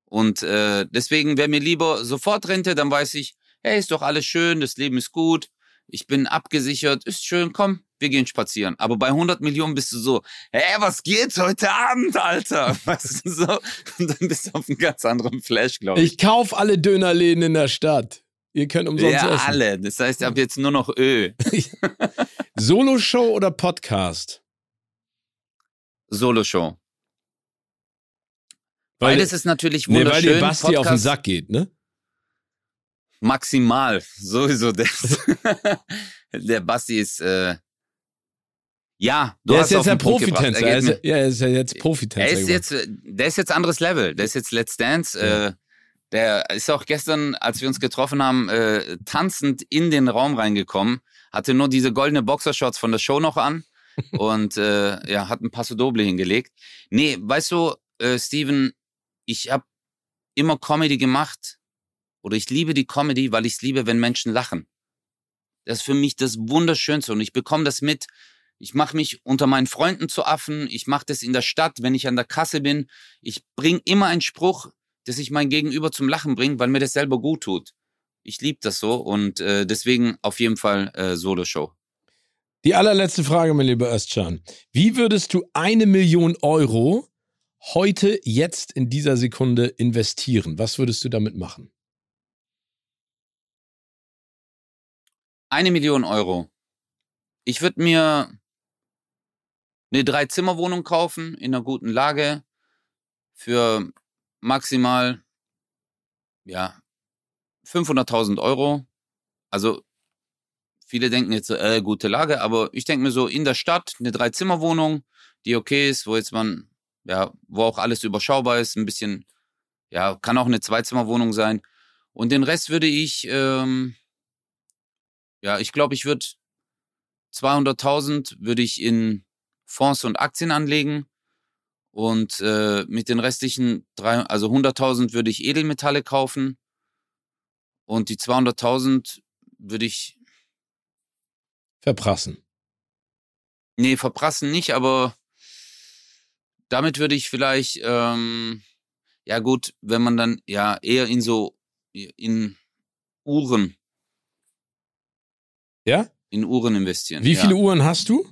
Und äh, deswegen wäre mir lieber Sofortrente, dann weiß ich, hey, ist doch alles schön, das Leben ist gut, ich bin abgesichert, ist schön, komm, wir gehen spazieren. Aber bei 100 Millionen bist du so, hey, was geht heute Abend, Alter? Weißt du, so? Und dann bist du auf einem ganz anderen Flash, glaube ich. Ich kauf alle Dönerläden in der Stadt. Ihr könnt umsonst Ja, essen. alle. Das heißt, ab jetzt nur noch Ö. Solo-Show oder Podcast? Solo-Show. Weil, Beides ist natürlich nee, weil wunderschön. dir Basti auf den Podcast Sack geht, ne? Maximal. Sowieso das. Der Basti ist, äh, ja, du Der hast ist jetzt gebracht. Profitänzer. Er Er ist, ja, er ist ja jetzt Er Profitänzer. ist geworden. jetzt, äh, der ist jetzt anderes Level. Der ist jetzt Let's Dance. Ja. Äh, Der ist auch gestern, als wir uns getroffen haben, äh, tanzend in den Raum reingekommen, hatte nur diese goldene Boxershorts von der Show noch an und äh, ja, hat ein Passo Doble hingelegt. Nee, weißt du, äh, Steven, ich habe immer Comedy gemacht oder ich liebe die Comedy, weil ich es liebe, wenn Menschen lachen. Das ist für mich das Wunderschönste und ich bekomme das mit. Ich mache mich unter meinen Freunden zu Affen. Ich mache das in der Stadt, wenn ich an der Kasse bin. Ich bringe immer einen Spruch, dass ich mein Gegenüber zum Lachen bringe, weil mir das selber gut tut. Ich liebe das so und äh, deswegen auf jeden Fall äh, Solo-Show. Die allerletzte Frage, mein lieber Özcan. Wie würdest du eine Million Euro heute, jetzt in dieser Sekunde investieren? Was würdest du damit machen? Eine Million Euro. Ich würde mir eine Drei-Zimmer-Wohnung kaufen in einer guten Lage für maximal ja 500.000 Euro. Also viele denken jetzt, äh, gute Lage, aber ich denke mir so in der Stadt eine Drei-Zimmer-Wohnung, die okay ist, wo jetzt man, ja, wo auch alles überschaubar ist, ein bisschen, ja, kann auch eine Zwei-Zimmer-Wohnung sein. Und den Rest würde ich, ähm, ja, ich glaube, ich würde 200.000 würde ich in Fonds und Aktien anlegen und äh, mit den restlichen drei, also 100.000 würde ich Edelmetalle kaufen und die 200.000 würde ich verprassen. Nee, verprassen nicht, aber damit würde ich vielleicht, ähm, ja gut, wenn man dann ja eher in so in Uhren. Ja? In Uhren investieren. Wie ja. viele Uhren hast du?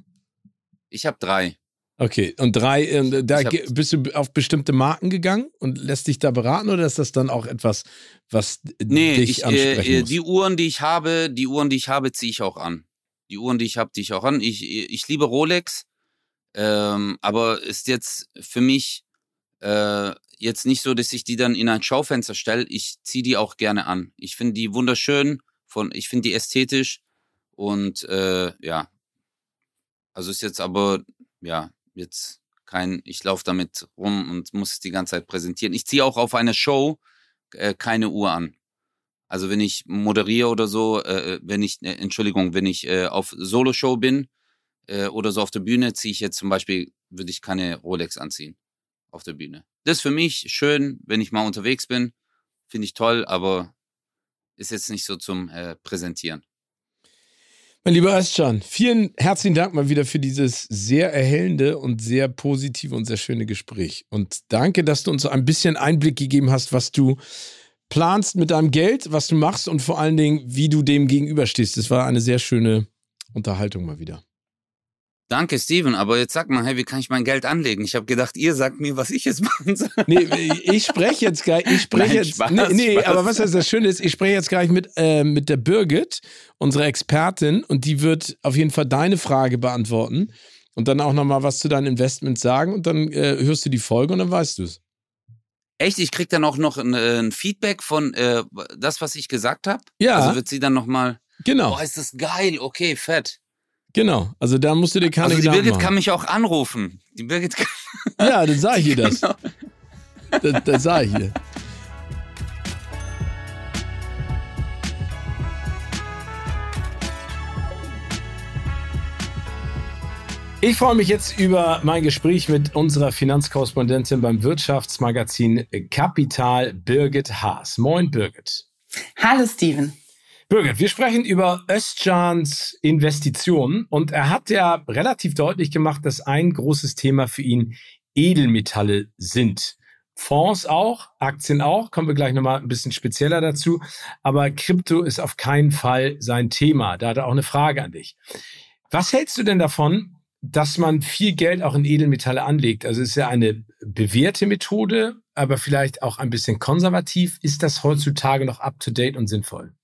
Ich habe drei. Okay, und drei, äh, da bist du auf bestimmte Marken gegangen und lässt dich da beraten oder ist das dann auch etwas, was nee, dich ich, ansprechen äh, muss? Die Uhren, die ich habe, die Uhren, die ich habe, ziehe ich auch an. Die Uhren, die ich habe, die ich auch an. Ich, ich liebe Rolex, ähm, aber ist jetzt für mich äh, jetzt nicht so, dass ich die dann in ein Schaufenster stelle. Ich ziehe die auch gerne an. Ich finde die wunderschön, von, ich finde die ästhetisch und äh, ja, also ist jetzt aber, ja, jetzt kein, ich laufe damit rum und muss es die ganze Zeit präsentieren. Ich ziehe auch auf eine Show äh, keine Uhr an. Also wenn ich moderiere oder so, äh, äh wenn ich, äh, Entschuldigung, wenn ich äh, auf Solo-Show bin äh, oder so auf der Bühne, ziehe ich jetzt zum Beispiel, würde ich keine Rolex anziehen auf der Bühne. Das ist für mich schön, wenn ich mal unterwegs bin, finde ich toll, aber ist jetzt nicht so zum Präsentieren. Mein lieber Özcan, vielen herzlichen Dank mal wieder für dieses sehr erhellende und sehr positive und sehr schöne Gespräch. Und danke, dass du uns so ein bisschen Einblick gegeben hast, was du planst mit deinem Geld, was du machst und vor allen Dingen, wie du dem gegenüberstehst. Das war eine sehr schöne Unterhaltung mal wieder. Danke, Steven, aber jetzt sag mal, hey, wie kann ich mein Geld anlegen? Ich habe gedacht, ihr sagt mir, was ich jetzt machen soll. Nee, ich spreche jetzt gar ich spreche jetzt Spaß, Nee, nee Spaß. aber was das Schöne ist, ich spreche jetzt gleich mit äh, mit der Birgit, unsere Expertin und die wird auf jeden Fall deine Frage beantworten und dann auch noch mal was zu deinen Investments sagen und dann äh, hörst du die Folge und dann weißt du es. Echt, ich krieg dann auch noch ein, äh, ein Feedback von äh, das, was ich gesagt habe? Ja. Also wird sie dann noch mal Genau. Oh, ist das geil. Okay, fett. Genau, also da musst du dir keine also Die Birgit machen. kann mich auch anrufen. Die Birgit kann Ja, dann sag ich ihr das. Genau. Das, das sag ich ihr. Ich freue mich jetzt über mein Gespräch mit unserer Finanzkorrespondentin beim Wirtschaftsmagazin Kapital, Birgit Haas. Moin, Birgit. Hallo, Steven. Birgit, wir sprechen über Özcans Investitionen und er hat ja relativ deutlich gemacht, dass ein großes Thema für ihn Edelmetalle sind. Fonds auch, Aktien auch, kommen wir gleich nochmal ein bisschen spezieller dazu. Aber Krypto ist auf keinen Fall sein Thema. Da hat er auch eine Frage an dich. Was hältst du denn davon, dass man viel Geld auch in Edelmetalle anlegt? Also ist ja eine bewährte Methode, aber vielleicht auch ein bisschen konservativ. Ist das heutzutage noch up-to-date und sinnvoll?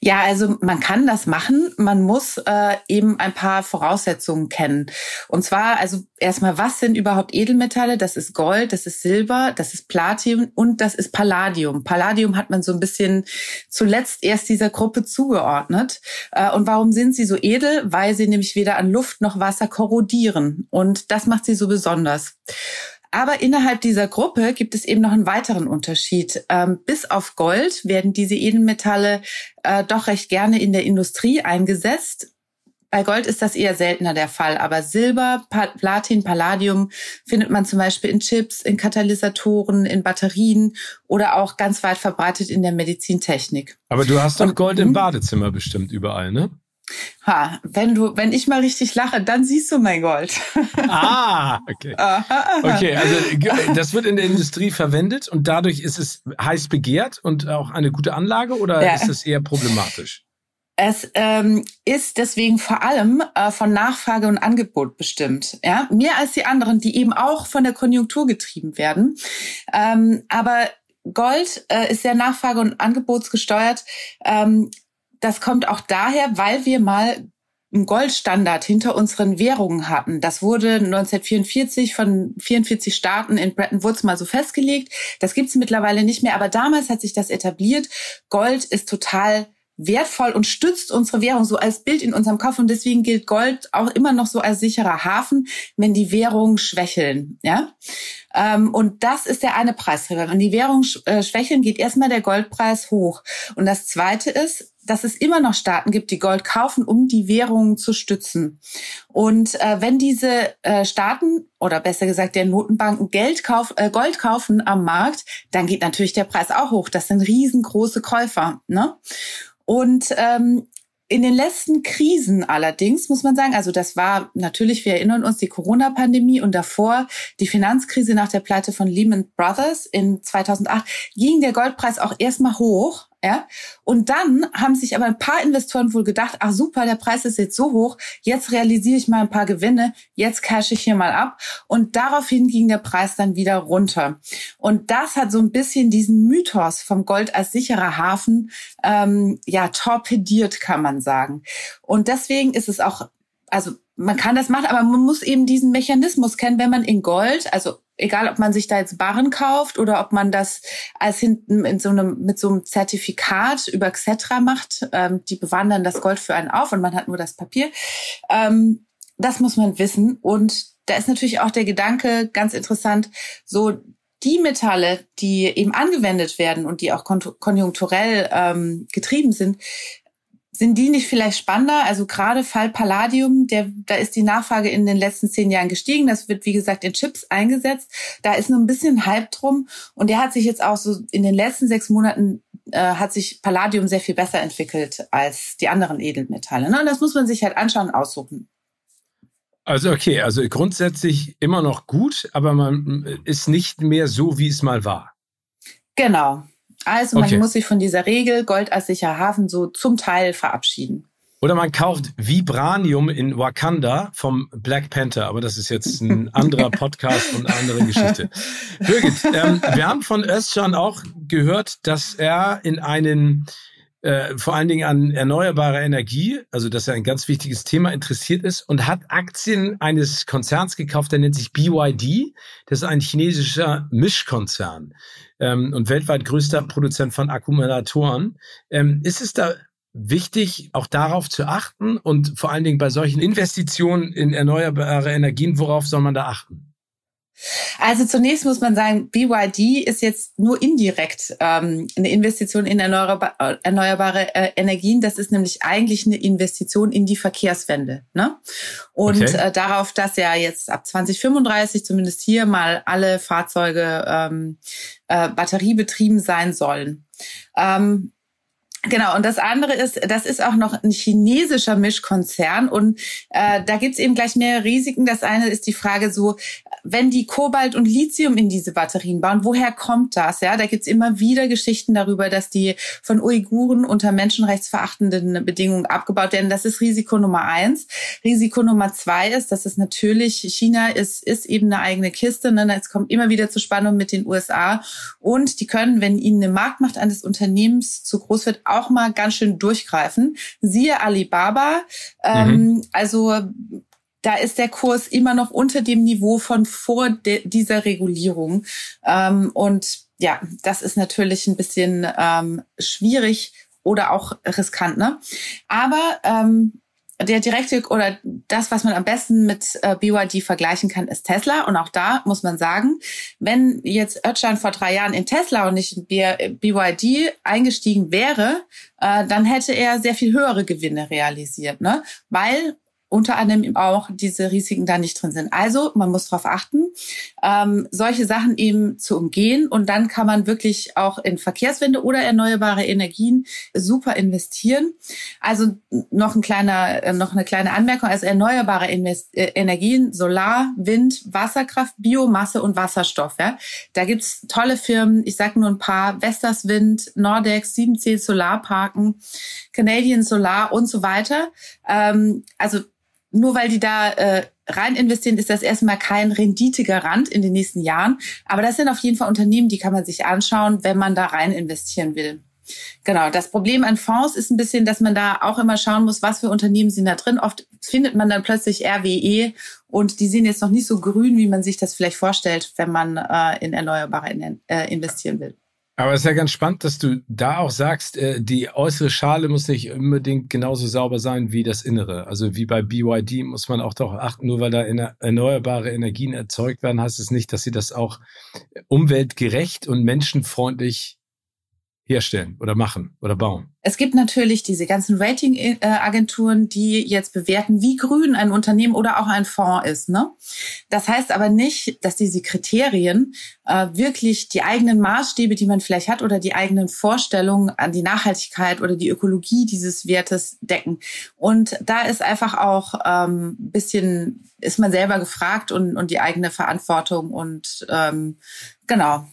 Ja, also man kann das machen. Man muss äh, eben ein paar Voraussetzungen kennen. Und zwar, also erstmal, was sind überhaupt Edelmetalle? Das ist Gold, das ist Silber, das ist Platin und das ist Palladium. Palladium hat man so ein bisschen zuletzt erst dieser Gruppe zugeordnet. Äh, und warum sind sie so edel? Weil sie nämlich weder an Luft noch Wasser korrodieren. Und das macht sie so besonders. Aber innerhalb dieser Gruppe gibt es eben noch einen weiteren Unterschied. Ähm, bis auf Gold werden diese Edelmetalle äh, doch recht gerne in der Industrie eingesetzt. Bei Gold ist das eher seltener der Fall, aber Silber, Platin, Palladium findet man zum Beispiel in Chips, in Katalysatoren, in Batterien oder auch ganz weit verbreitet in der Medizintechnik. Aber du hast doch Gold im hm? Badezimmer bestimmt überall, ne? Ha, wenn du, wenn ich mal richtig lache, dann siehst du mein Gold. Ah, okay. Okay, also das wird in der Industrie verwendet und dadurch ist es heiß begehrt und auch eine gute Anlage oder ja. ist es eher problematisch? Es ähm, ist deswegen vor allem äh, von Nachfrage und Angebot bestimmt. Ja, mehr als die anderen, die eben auch von der Konjunktur getrieben werden. Ähm, aber Gold äh, ist sehr Nachfrage- und Angebotsgesteuert. Ähm, das kommt auch daher, weil wir mal einen Goldstandard hinter unseren Währungen hatten. Das wurde 1944 von 44 Staaten in Bretton Woods mal so festgelegt. Das gibt's mittlerweile nicht mehr, aber damals hat sich das etabliert. Gold ist total wertvoll und stützt unsere Währung so als Bild in unserem Kopf. Und deswegen gilt Gold auch immer noch so als sicherer Hafen, wenn die Währungen schwächeln. Ja? Ähm, und das ist der eine Preisträger. Wenn die Währung äh, schwächeln, geht erstmal der Goldpreis hoch. Und das zweite ist, dass es immer noch Staaten gibt, die Gold kaufen, um die Währungen zu stützen. Und äh, wenn diese äh, Staaten oder besser gesagt der Notenbanken Geld kauf, äh, Gold kaufen am Markt, dann geht natürlich der Preis auch hoch. Das sind riesengroße Käufer. Ne? Und ähm, in den letzten Krisen allerdings muss man sagen, also das war natürlich, wir erinnern uns, die Corona-Pandemie und davor die Finanzkrise nach der Pleite von Lehman Brothers in 2008, ging der Goldpreis auch erstmal hoch. Ja? Und dann haben sich aber ein paar Investoren wohl gedacht, ach super, der Preis ist jetzt so hoch, jetzt realisiere ich mal ein paar Gewinne, jetzt cash ich hier mal ab. Und daraufhin ging der Preis dann wieder runter. Und das hat so ein bisschen diesen Mythos vom Gold als sicherer Hafen ähm, ja torpediert, kann man sagen. Und deswegen ist es auch, also man kann das machen, aber man muss eben diesen Mechanismus kennen, wenn man in Gold, also egal ob man sich da jetzt Barren kauft oder ob man das als hinten in so einem, mit so einem Zertifikat über Xetra macht, ähm, die bewandern das Gold für einen auf und man hat nur das Papier. Ähm, das muss man wissen. Und da ist natürlich auch der Gedanke ganz interessant, so die Metalle, die eben angewendet werden und die auch konjunkturell ähm, getrieben sind, sind die nicht vielleicht spannender? Also gerade Fall Palladium, der, da ist die Nachfrage in den letzten zehn Jahren gestiegen. Das wird, wie gesagt, in Chips eingesetzt. Da ist nur ein bisschen Hype drum. Und der hat sich jetzt auch so in den letzten sechs Monaten äh, hat sich Palladium sehr viel besser entwickelt als die anderen Edelmetalle. Ne? Und das muss man sich halt anschauen und aussuchen. Also okay, also grundsätzlich immer noch gut, aber man ist nicht mehr so, wie es mal war. Genau. Also man okay. muss sich von dieser Regel Gold als sicherer Hafen so zum Teil verabschieden. Oder man kauft Vibranium in Wakanda vom Black Panther, aber das ist jetzt ein anderer Podcast und eine andere Geschichte. Birgit, ähm, wir haben von Özcan auch gehört, dass er in einen äh, vor allen Dingen an erneuerbare Energie, also dass er ein ganz wichtiges Thema interessiert ist und hat Aktien eines Konzerns gekauft, der nennt sich BYD. Das ist ein chinesischer Mischkonzern ähm, und weltweit größter Produzent von Akkumulatoren. Ähm, ist es da wichtig, auch darauf zu achten und vor allen Dingen bei solchen Investitionen in erneuerbare Energien, worauf soll man da achten? Also zunächst muss man sagen, BYD ist jetzt nur indirekt ähm, eine Investition in erneuerbare, erneuerbare äh, Energien. Das ist nämlich eigentlich eine Investition in die Verkehrswende. Ne? Und okay. äh, darauf, dass ja jetzt ab 2035 zumindest hier mal alle Fahrzeuge ähm, äh, batteriebetrieben sein sollen. Ähm, Genau, und das andere ist, das ist auch noch ein chinesischer Mischkonzern und äh, da gibt's eben gleich mehr Risiken. Das eine ist die Frage so, wenn die Kobalt und Lithium in diese Batterien bauen, woher kommt das? Ja, da gibt's immer wieder Geschichten darüber, dass die von Uiguren unter menschenrechtsverachtenden Bedingungen abgebaut werden. Das ist Risiko Nummer eins. Risiko Nummer zwei ist, dass es natürlich, China ist, ist eben eine eigene Kiste. Ne? Es kommt immer wieder zu Spannungen mit den USA und die können, wenn ihnen eine Marktmacht eines Unternehmens zu groß wird, auch mal ganz schön durchgreifen. Siehe Alibaba. Ähm, mhm. Also da ist der Kurs immer noch unter dem Niveau von vor dieser Regulierung. Ähm, und ja, das ist natürlich ein bisschen ähm, schwierig oder auch riskant. Ne? Aber ähm, der direkte oder das, was man am besten mit äh, BYD vergleichen kann, ist Tesla. Und auch da muss man sagen, wenn jetzt Özcan vor drei Jahren in Tesla und nicht in BYD eingestiegen wäre, äh, dann hätte er sehr viel höhere Gewinne realisiert, ne? Weil unter anderem auch diese Risiken da nicht drin sind. Also man muss darauf achten, ähm, solche Sachen eben zu umgehen und dann kann man wirklich auch in Verkehrswende oder erneuerbare Energien super investieren. Also noch ein kleiner, äh, noch eine kleine Anmerkung: Also erneuerbare Invest äh, Energien, Solar, Wind, Wasserkraft, Biomasse und Wasserstoff. Ja, da gibt's tolle Firmen. Ich sage nur ein paar: Vestas Wind, Nordex, 7C Solarparken, Canadian Solar und so weiter. Ähm, also nur weil die da äh, rein investieren, ist das erstmal kein Renditegarant in den nächsten Jahren. Aber das sind auf jeden Fall Unternehmen, die kann man sich anschauen, wenn man da rein investieren will. Genau. Das Problem an Fonds ist ein bisschen, dass man da auch immer schauen muss, was für Unternehmen sind da drin. Oft findet man dann plötzlich RWE und die sind jetzt noch nicht so grün, wie man sich das vielleicht vorstellt, wenn man äh, in Erneuerbare in, äh, investieren will. Aber es ist ja ganz spannend, dass du da auch sagst, äh, die äußere Schale muss nicht unbedingt genauso sauber sein wie das Innere. Also wie bei BYD muss man auch darauf achten, nur weil da erneuerbare Energien erzeugt werden, heißt es nicht, dass sie das auch umweltgerecht und menschenfreundlich herstellen oder machen oder bauen. Es gibt natürlich diese ganzen Ratingagenturen, die jetzt bewerten, wie grün ein Unternehmen oder auch ein Fonds ist. Ne? Das heißt aber nicht, dass diese Kriterien äh, wirklich die eigenen Maßstäbe, die man vielleicht hat, oder die eigenen Vorstellungen an die Nachhaltigkeit oder die Ökologie dieses Wertes decken. Und da ist einfach auch ähm, bisschen, ist man selber gefragt und, und die eigene Verantwortung und ähm, genau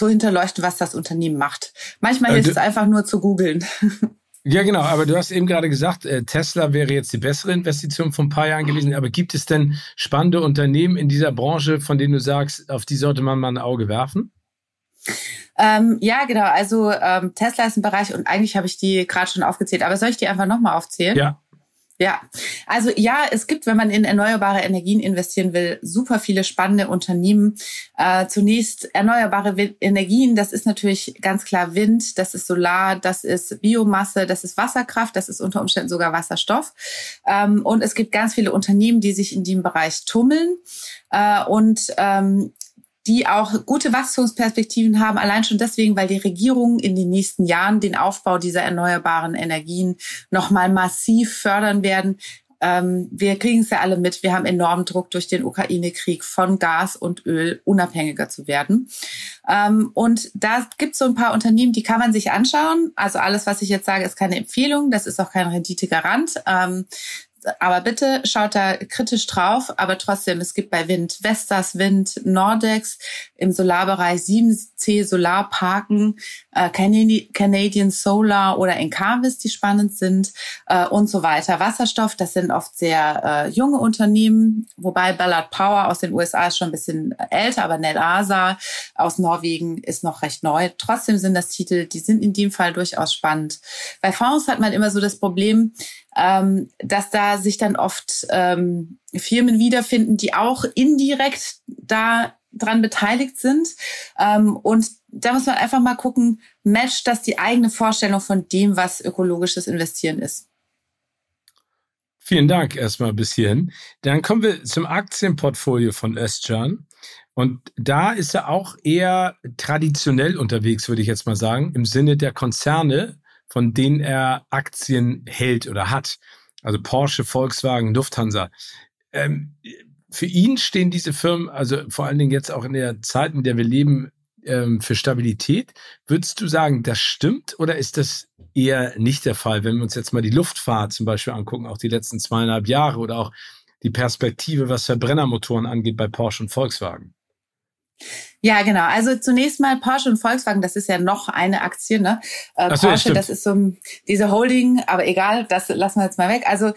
zu hinterleuchten, was das Unternehmen macht. Manchmal äh, hilft es einfach nur zu googeln. Ja, genau. Aber du hast eben gerade gesagt, äh, Tesla wäre jetzt die bessere Investition von ein paar Jahren gewesen. Aber gibt es denn spannende Unternehmen in dieser Branche, von denen du sagst, auf die sollte man mal ein Auge werfen? Ähm, ja, genau. Also ähm, Tesla ist ein Bereich und eigentlich habe ich die gerade schon aufgezählt. Aber soll ich die einfach nochmal aufzählen? Ja. Ja, also ja, es gibt, wenn man in erneuerbare Energien investieren will, super viele spannende Unternehmen. Äh, zunächst erneuerbare Energien, das ist natürlich ganz klar Wind, das ist Solar, das ist Biomasse, das ist Wasserkraft, das ist unter Umständen sogar Wasserstoff. Ähm, und es gibt ganz viele Unternehmen, die sich in dem Bereich tummeln. Äh, und ähm, die auch gute Wachstumsperspektiven haben, allein schon deswegen, weil die Regierungen in den nächsten Jahren den Aufbau dieser erneuerbaren Energien nochmal massiv fördern werden. Ähm, wir kriegen es ja alle mit. Wir haben enormen Druck durch den Ukraine-Krieg von Gas und Öl unabhängiger zu werden. Ähm, und da gibt es so ein paar Unternehmen, die kann man sich anschauen. Also alles, was ich jetzt sage, ist keine Empfehlung. Das ist auch kein Renditegarant. Ähm, aber bitte schaut da kritisch drauf. Aber trotzdem, es gibt bei Wind Vestas Wind, Nordex im Solarbereich 7C Solarparken, äh, Canadian Solar oder Encarvis, die spannend sind äh, und so weiter. Wasserstoff, das sind oft sehr äh, junge Unternehmen, wobei Ballard Power aus den USA ist schon ein bisschen älter, aber Nel Asa aus Norwegen ist noch recht neu. Trotzdem sind das Titel, die sind in dem Fall durchaus spannend. Bei Fonds hat man immer so das Problem, ähm, dass da sich dann oft ähm, Firmen wiederfinden, die auch indirekt da dran beteiligt sind. Ähm, und da muss man einfach mal gucken, matcht das die eigene Vorstellung von dem, was ökologisches Investieren ist. Vielen Dank erstmal bis hierhin. Dann kommen wir zum Aktienportfolio von Özcan. Und da ist er auch eher traditionell unterwegs, würde ich jetzt mal sagen, im Sinne der Konzerne, von denen er Aktien hält oder hat. Also Porsche, Volkswagen, Lufthansa. Ähm, für ihn stehen diese Firmen, also vor allen Dingen jetzt auch in der Zeit, in der wir leben, ähm, für Stabilität. Würdest du sagen, das stimmt oder ist das eher nicht der Fall, wenn wir uns jetzt mal die Luftfahrt zum Beispiel angucken, auch die letzten zweieinhalb Jahre oder auch die Perspektive, was Verbrennermotoren angeht bei Porsche und Volkswagen? Ja, genau. Also zunächst mal Porsche und Volkswagen, das ist ja noch eine Aktie, ne? Äh, so, Porsche, das ist so diese Holding, aber egal, das lassen wir jetzt mal weg. Also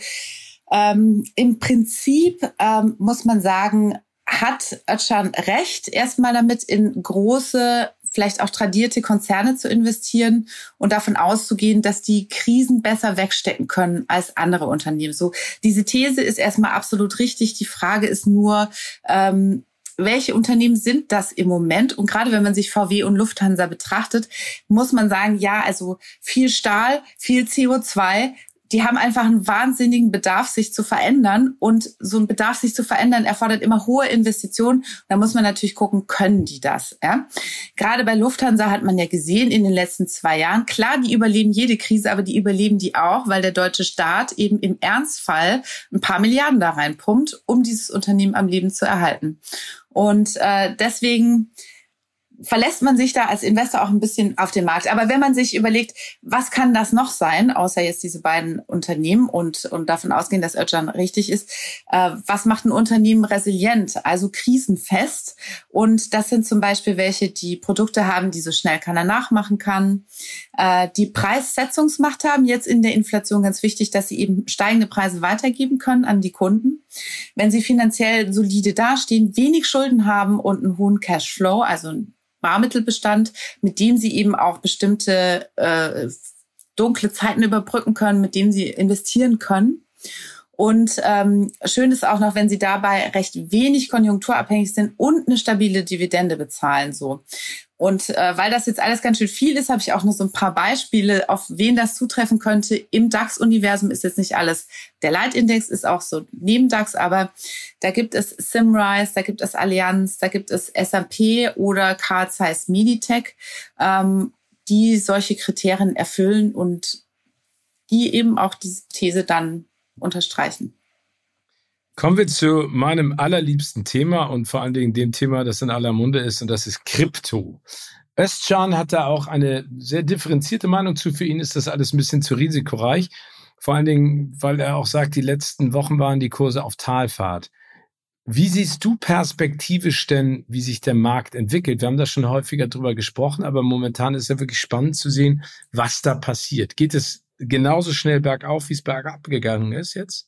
ähm, im Prinzip ähm, muss man sagen, hat Özcan recht, erstmal damit in große vielleicht auch tradierte Konzerne zu investieren und davon auszugehen, dass die Krisen besser wegstecken können als andere Unternehmen. So, diese These ist erstmal absolut richtig. Die Frage ist nur, ähm, welche Unternehmen sind das im Moment? Und gerade wenn man sich VW und Lufthansa betrachtet, muss man sagen, ja, also viel Stahl, viel CO2, die haben einfach einen wahnsinnigen Bedarf, sich zu verändern. Und so ein Bedarf, sich zu verändern, erfordert immer hohe Investitionen. Da muss man natürlich gucken, können die das? Ja? Gerade bei Lufthansa hat man ja gesehen in den letzten zwei Jahren, klar, die überleben jede Krise, aber die überleben die auch, weil der deutsche Staat eben im Ernstfall ein paar Milliarden da reinpumpt, um dieses Unternehmen am Leben zu erhalten. Und äh, deswegen verlässt man sich da als Investor auch ein bisschen auf den Markt. Aber wenn man sich überlegt, was kann das noch sein, außer jetzt diese beiden Unternehmen und, und davon ausgehen, dass Özcan richtig ist, äh, was macht ein Unternehmen resilient, also krisenfest? Und das sind zum Beispiel welche, die Produkte haben, die so schnell keiner nachmachen kann, äh, die Preissetzungsmacht haben, jetzt in der Inflation ganz wichtig, dass sie eben steigende Preise weitergeben können an die Kunden. Wenn sie finanziell solide dastehen, wenig Schulden haben und einen hohen Cashflow, also Barmittelbestand, mit dem sie eben auch bestimmte äh, dunkle Zeiten überbrücken können, mit dem sie investieren können. Und ähm, schön ist auch noch, wenn sie dabei recht wenig konjunkturabhängig sind und eine stabile Dividende bezahlen. So. Und äh, weil das jetzt alles ganz schön viel ist, habe ich auch noch so ein paar Beispiele, auf wen das zutreffen könnte. Im DAX-Universum ist jetzt nicht alles. Der Leitindex ist auch so neben DAX, aber da gibt es Simrise, da gibt es Allianz, da gibt es SAP oder Carl Zeiss Meditech, ähm, die solche Kriterien erfüllen und die eben auch diese These dann unterstreichen. Kommen wir zu meinem allerliebsten Thema und vor allen Dingen dem Thema, das in aller Munde ist, und das ist Krypto. Özcan hat da auch eine sehr differenzierte Meinung zu. Für ihn ist das alles ein bisschen zu risikoreich. Vor allen Dingen, weil er auch sagt, die letzten Wochen waren die Kurse auf Talfahrt. Wie siehst du perspektivisch denn, wie sich der Markt entwickelt? Wir haben da schon häufiger drüber gesprochen, aber momentan ist ja wirklich spannend zu sehen, was da passiert. Geht es genauso schnell bergauf, wie es bergab gegangen ist jetzt?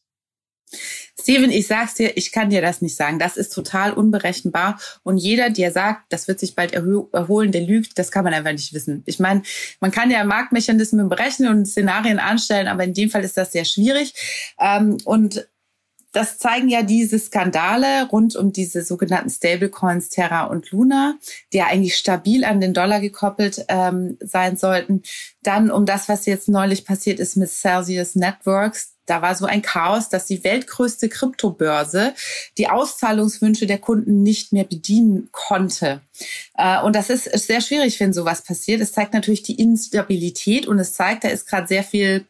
Steven, ich sag's dir, ich kann dir das nicht sagen. Das ist total unberechenbar. Und jeder, der sagt, das wird sich bald erholen, der lügt, das kann man einfach nicht wissen. Ich meine, man kann ja Marktmechanismen berechnen und Szenarien anstellen, aber in dem Fall ist das sehr schwierig. Ähm, und das zeigen ja diese Skandale rund um diese sogenannten Stablecoins Terra und Luna, die ja eigentlich stabil an den Dollar gekoppelt ähm, sein sollten. Dann um das, was jetzt neulich passiert ist mit Celsius Networks, da war so ein Chaos, dass die weltgrößte Kryptobörse die Auszahlungswünsche der Kunden nicht mehr bedienen konnte. Äh, und das ist sehr schwierig, wenn sowas passiert. Es zeigt natürlich die Instabilität und es zeigt, da ist gerade sehr viel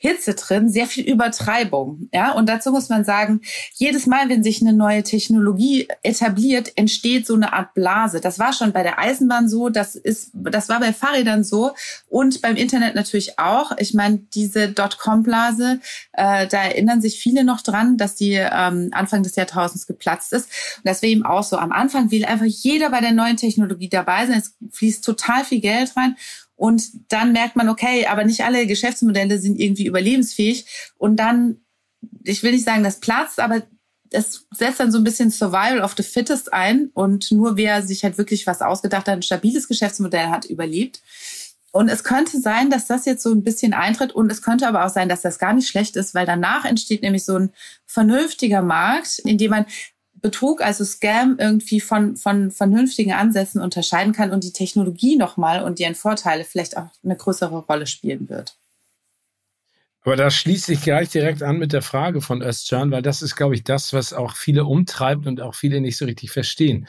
Hitze drin, sehr viel Übertreibung. Ja, und dazu muss man sagen, jedes Mal, wenn sich eine neue Technologie etabliert, entsteht so eine Art Blase. Das war schon bei der Eisenbahn so, das ist, das war bei Fahrrädern so und beim Internet natürlich auch. Ich meine, diese Dotcom-Blase, äh, da erinnern sich viele noch dran, dass die ähm, Anfang des Jahrtausends geplatzt ist. Und das wäre eben auch so. Am Anfang will einfach jeder bei der neuen Technologie dabei sein. Es fließt total viel Geld rein. Und dann merkt man, okay, aber nicht alle Geschäftsmodelle sind irgendwie überlebensfähig. Und dann, ich will nicht sagen, das platzt, aber es setzt dann so ein bisschen Survival of the Fittest ein. Und nur wer sich halt wirklich was ausgedacht hat, ein stabiles Geschäftsmodell hat, überlebt. Und es könnte sein, dass das jetzt so ein bisschen eintritt. Und es könnte aber auch sein, dass das gar nicht schlecht ist, weil danach entsteht nämlich so ein vernünftiger Markt, in dem man Betrug, also Scam, irgendwie von, von vernünftigen Ansätzen unterscheiden kann und die Technologie nochmal und deren Vorteile vielleicht auch eine größere Rolle spielen wird. Aber da schließe ich gleich direkt an mit der Frage von Özcan, weil das ist, glaube ich, das, was auch viele umtreibt und auch viele nicht so richtig verstehen.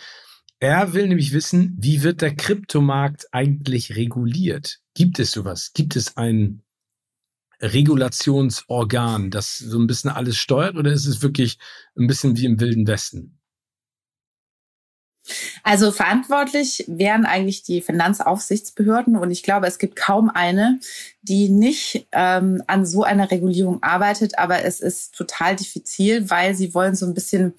Er will nämlich wissen, wie wird der Kryptomarkt eigentlich reguliert? Gibt es sowas? Gibt es einen Regulationsorgan, das so ein bisschen alles steuert oder ist es wirklich ein bisschen wie im Wilden Westen? Also verantwortlich wären eigentlich die Finanzaufsichtsbehörden und ich glaube, es gibt kaum eine, die nicht ähm, an so einer Regulierung arbeitet, aber es ist total diffizil, weil sie wollen so ein bisschen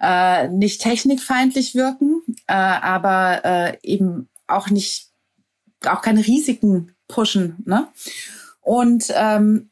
äh, nicht technikfeindlich wirken, äh, aber äh, eben auch nicht, auch keine Risiken pushen. Ne? Und ähm,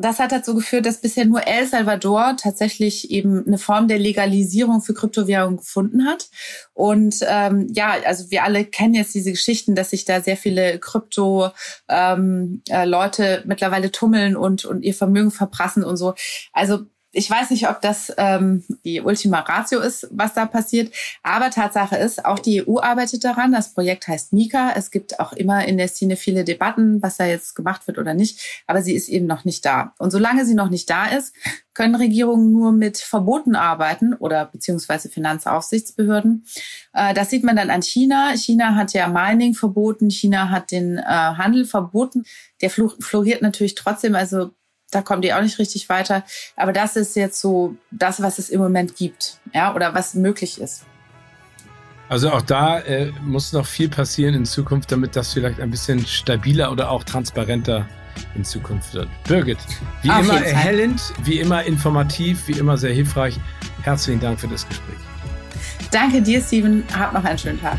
das hat dazu geführt, dass bisher nur El Salvador tatsächlich eben eine Form der Legalisierung für Kryptowährungen gefunden hat. Und ähm, ja, also wir alle kennen jetzt diese Geschichten, dass sich da sehr viele Krypto-Leute ähm, äh, mittlerweile tummeln und, und ihr Vermögen verprassen und so. Also ich weiß nicht, ob das ähm, die Ultima Ratio ist, was da passiert. Aber Tatsache ist, auch die EU arbeitet daran. Das Projekt heißt Mika. Es gibt auch immer in der Szene viele Debatten, was da jetzt gemacht wird oder nicht. Aber sie ist eben noch nicht da. Und solange sie noch nicht da ist, können Regierungen nur mit Verboten arbeiten oder beziehungsweise Finanzaufsichtsbehörden. Äh, das sieht man dann an China. China hat ja Mining verboten. China hat den äh, Handel verboten. Der floriert natürlich trotzdem. Also da kommt die auch nicht richtig weiter. Aber das ist jetzt so das, was es im Moment gibt, ja, oder was möglich ist. Also auch da äh, muss noch viel passieren in Zukunft, damit das vielleicht ein bisschen stabiler oder auch transparenter in Zukunft wird. Birgit, wie Auf immer erhellend, wie immer informativ, wie immer sehr hilfreich. Herzlichen Dank für das Gespräch. Danke dir, Steven. Hab noch einen schönen Tag.